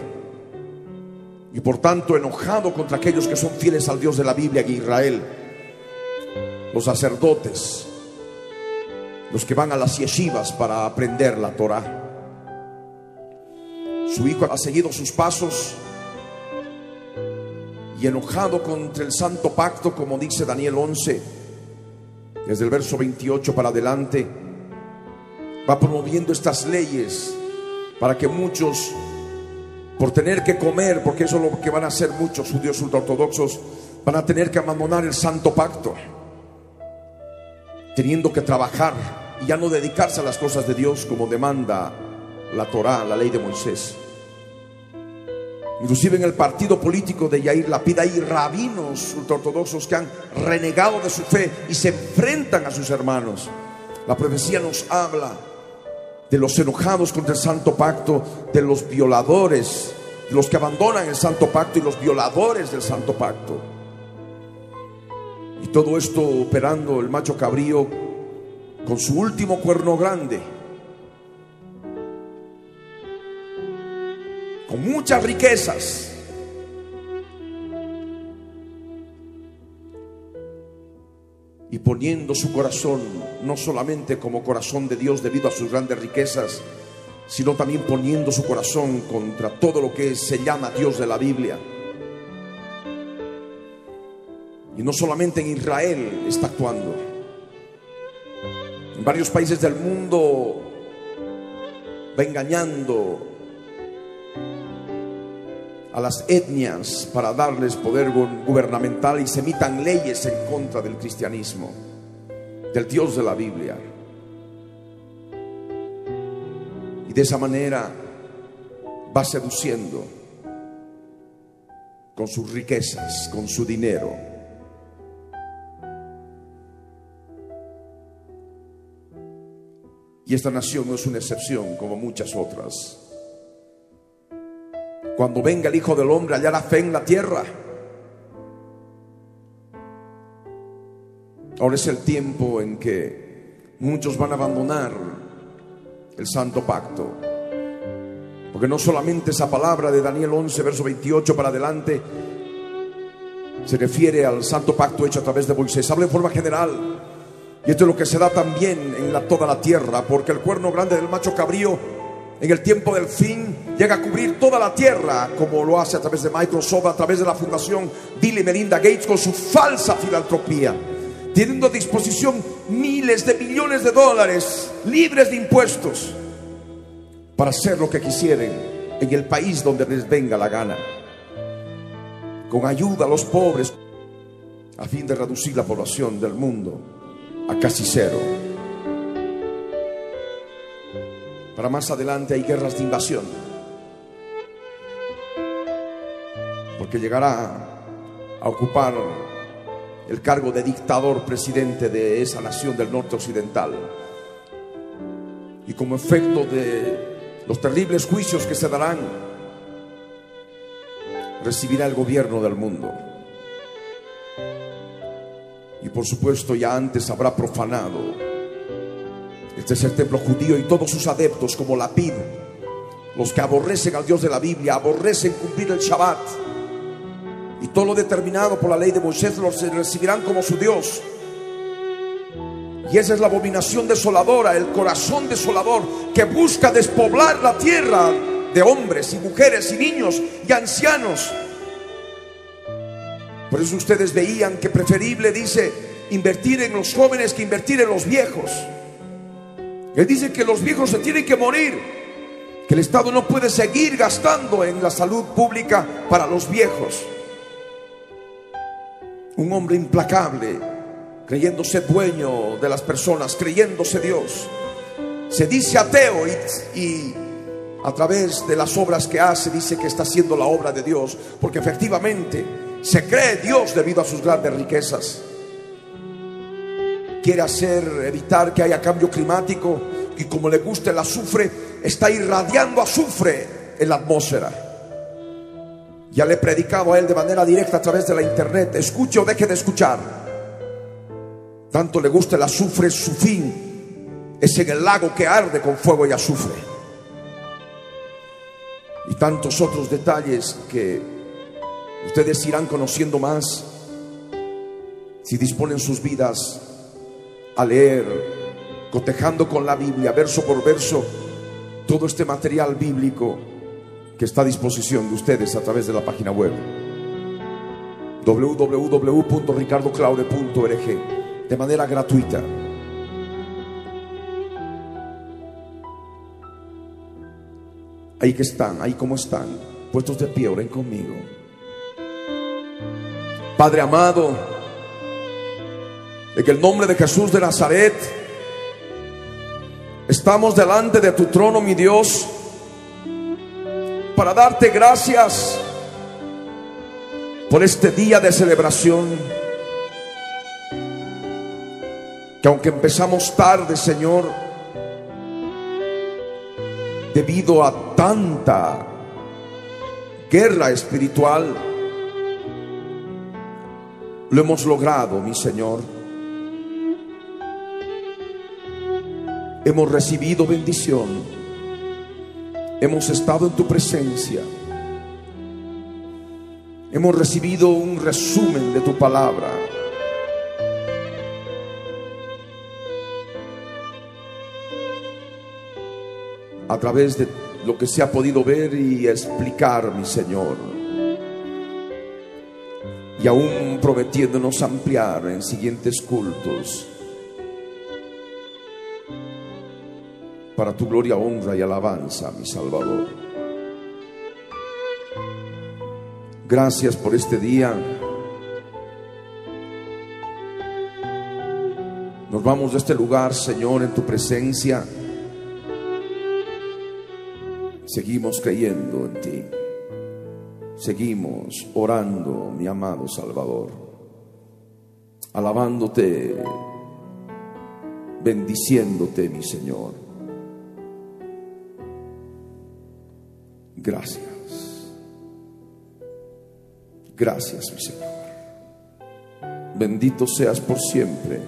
Y por tanto enojado contra aquellos que son fieles al Dios de la Biblia en Israel, los sacerdotes, los que van a las yeshivas para aprender la Torah. Su hijo ha seguido sus pasos y enojado contra el santo pacto, como dice Daniel 11, desde el verso 28 para adelante, va promoviendo estas leyes para que muchos, por tener que comer, porque eso es lo que van a hacer muchos judíos ultraortodoxos, van a tener que abandonar el santo pacto, teniendo que trabajar y ya no dedicarse a las cosas de Dios como demanda la Torá, la ley de Moisés. Inclusive en el partido político de Yair Lapid hay rabinos ultraortodoxos que han renegado de su fe y se enfrentan a sus hermanos. La profecía nos habla de los enojados contra el santo pacto, de los violadores, de los que abandonan el santo pacto y los violadores del santo pacto. Y todo esto operando el macho cabrío con su último cuerno grande, con muchas riquezas. Y poniendo su corazón no solamente como corazón de Dios debido a sus grandes riquezas, sino también poniendo su corazón contra todo lo que se llama Dios de la Biblia. Y no solamente en Israel está actuando. En varios países del mundo va engañando a las etnias para darles poder gubernamental y se emitan leyes en contra del cristianismo, del Dios de la Biblia. Y de esa manera va seduciendo con sus riquezas, con su dinero. Y esta nación no es una excepción como muchas otras. Cuando venga el Hijo del Hombre hallará fe en la tierra. Ahora es el tiempo en que muchos van a abandonar el santo pacto. Porque no solamente esa palabra de Daniel 11, verso 28 para adelante, se refiere al santo pacto hecho a través de Moisés. Habla en forma general. Y esto es lo que se da también en la, toda la tierra, porque el cuerno grande del macho cabrío en el tiempo del fin llega a cubrir toda la tierra, como lo hace a través de Microsoft, a través de la Fundación Bill y Melinda Gates con su falsa filantropía, teniendo a disposición miles de millones de dólares libres de impuestos para hacer lo que quisieren en el país donde les venga la gana, con ayuda a los pobres, a fin de reducir la población del mundo a casi cero. Para más adelante hay guerras de invasión. Porque llegará a ocupar el cargo de dictador presidente de esa nación del norte occidental. Y como efecto de los terribles juicios que se darán, recibirá el gobierno del mundo. Y por supuesto ya antes habrá profanado este es el templo judío y todos sus adeptos como la pid, los que aborrecen al Dios de la Biblia, aborrecen cumplir el Shabbat. Y todo lo determinado por la ley de Moisés los recibirán como su Dios. Y esa es la abominación desoladora, el corazón desolador que busca despoblar la tierra de hombres y mujeres y niños y ancianos. Por eso ustedes veían que preferible, dice, invertir en los jóvenes que invertir en los viejos. Él dice que los viejos se tienen que morir, que el Estado no puede seguir gastando en la salud pública para los viejos. Un hombre implacable, creyéndose dueño de las personas, creyéndose Dios. Se dice ateo y, y a través de las obras que hace dice que está haciendo la obra de Dios, porque efectivamente se cree Dios debido a sus grandes riquezas quiere hacer, evitar que haya cambio climático y como le gusta el azufre, está irradiando azufre en la atmósfera. Ya le he predicado a él de manera directa a través de la internet, escuche o deje de escuchar. Tanto le gusta el azufre, su fin es en el lago que arde con fuego y azufre. Y tantos otros detalles que ustedes irán conociendo más si disponen sus vidas a leer cotejando con la Biblia, verso por verso, todo este material bíblico que está a disposición de ustedes a través de la página web www.ricardoclaude.org de manera gratuita. Ahí que están, ahí como están, puestos de pie, oren conmigo. Padre amado, en el nombre de Jesús de Nazaret, estamos delante de tu trono, mi Dios, para darte gracias por este día de celebración. Que aunque empezamos tarde, Señor, debido a tanta guerra espiritual, lo hemos logrado, mi Señor. Hemos recibido bendición. Hemos estado en tu presencia. Hemos recibido un resumen de tu palabra. A través de lo que se ha podido ver y explicar, mi Señor. Y aún prometiéndonos ampliar en siguientes cultos. Para tu gloria, honra y alabanza, mi Salvador. Gracias por este día. Nos vamos de este lugar, Señor, en tu presencia. Seguimos creyendo en ti. Seguimos orando, mi amado Salvador. Alabándote, bendiciéndote, mi Señor. Gracias. Gracias, mi Señor. Bendito seas por siempre,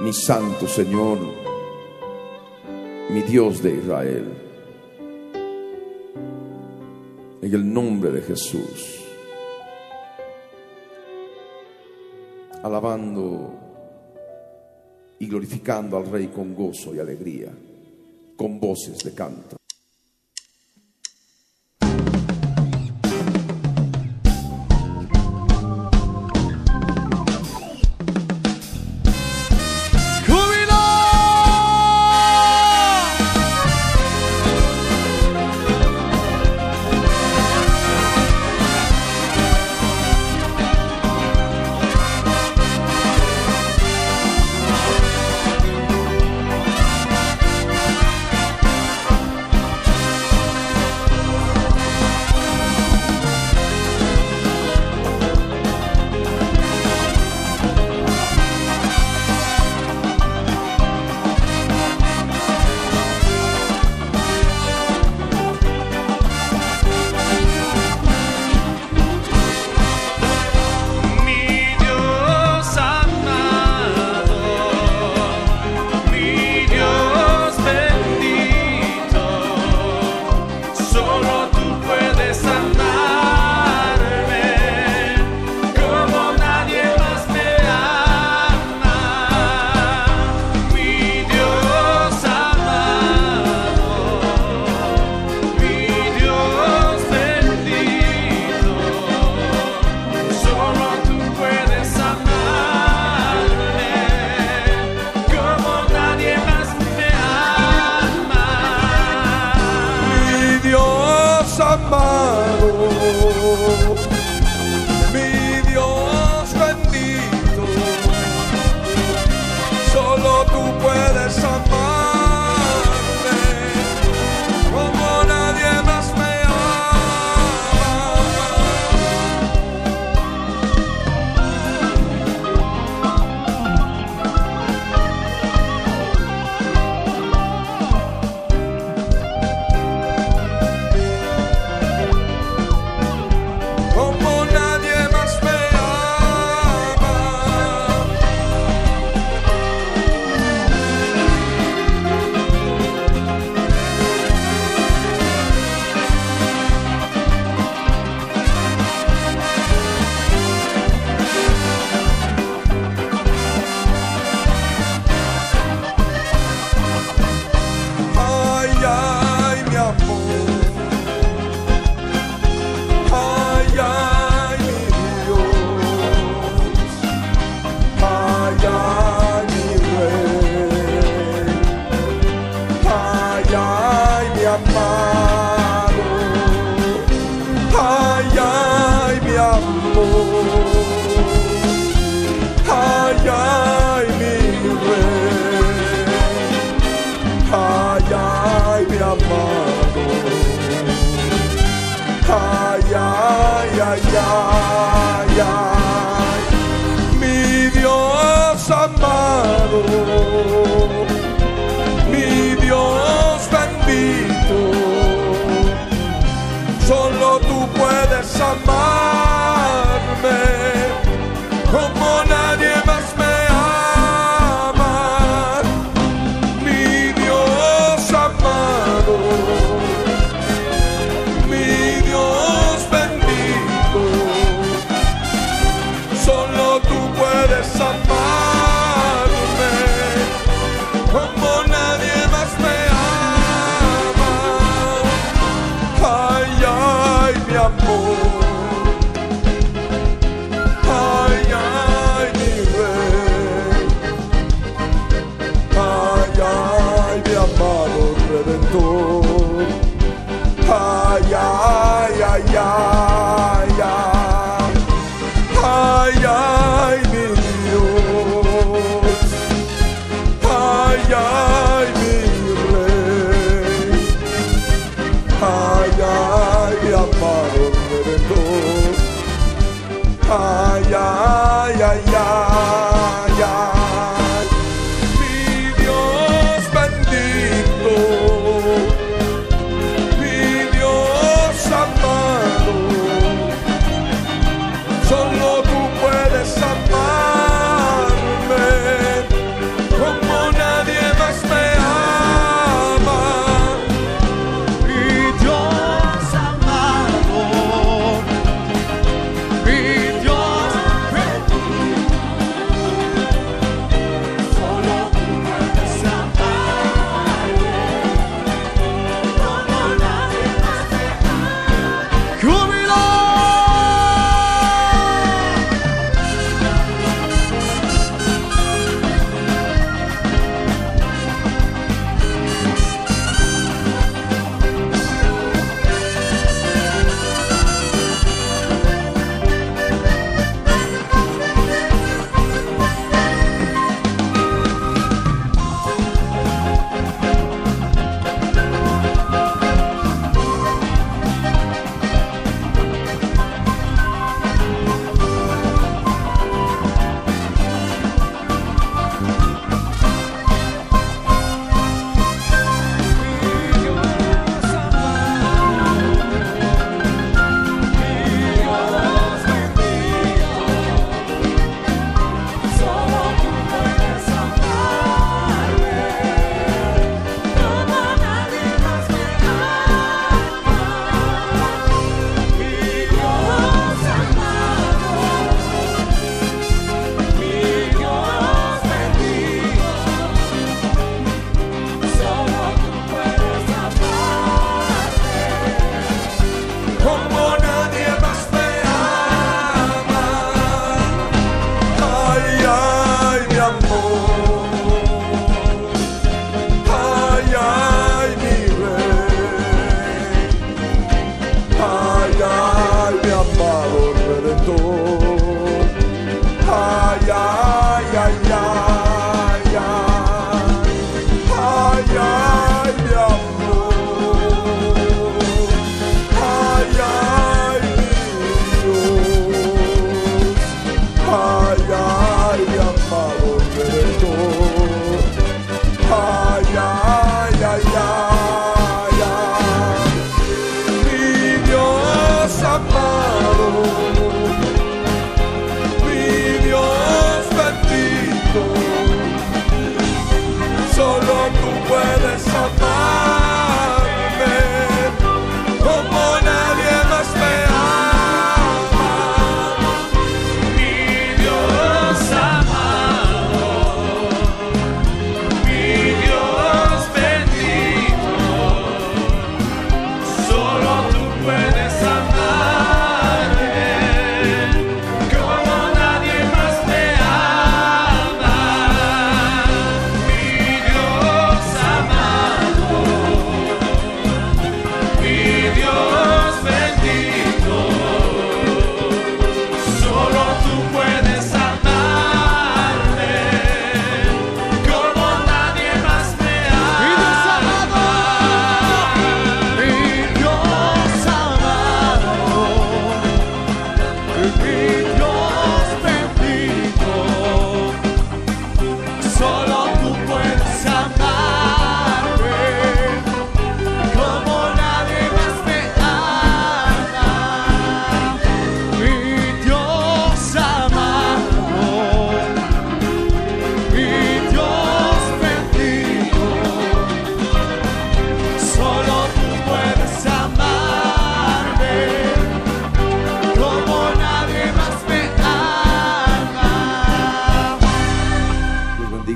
mi santo Señor, mi Dios de Israel. En el nombre de Jesús. Alabando y glorificando al Rey con gozo y alegría, con voces de canto.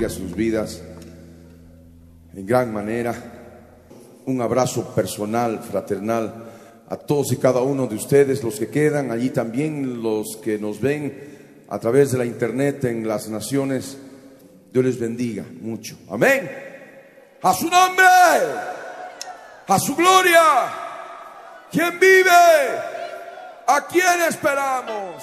Sus vidas en gran manera. Un abrazo personal, fraternal a todos y cada uno de ustedes, los que quedan allí también, los que nos ven a través de la internet en las naciones. Dios les bendiga mucho. Amén. A su nombre, a su gloria. ¿Quién vive? ¿A quién esperamos?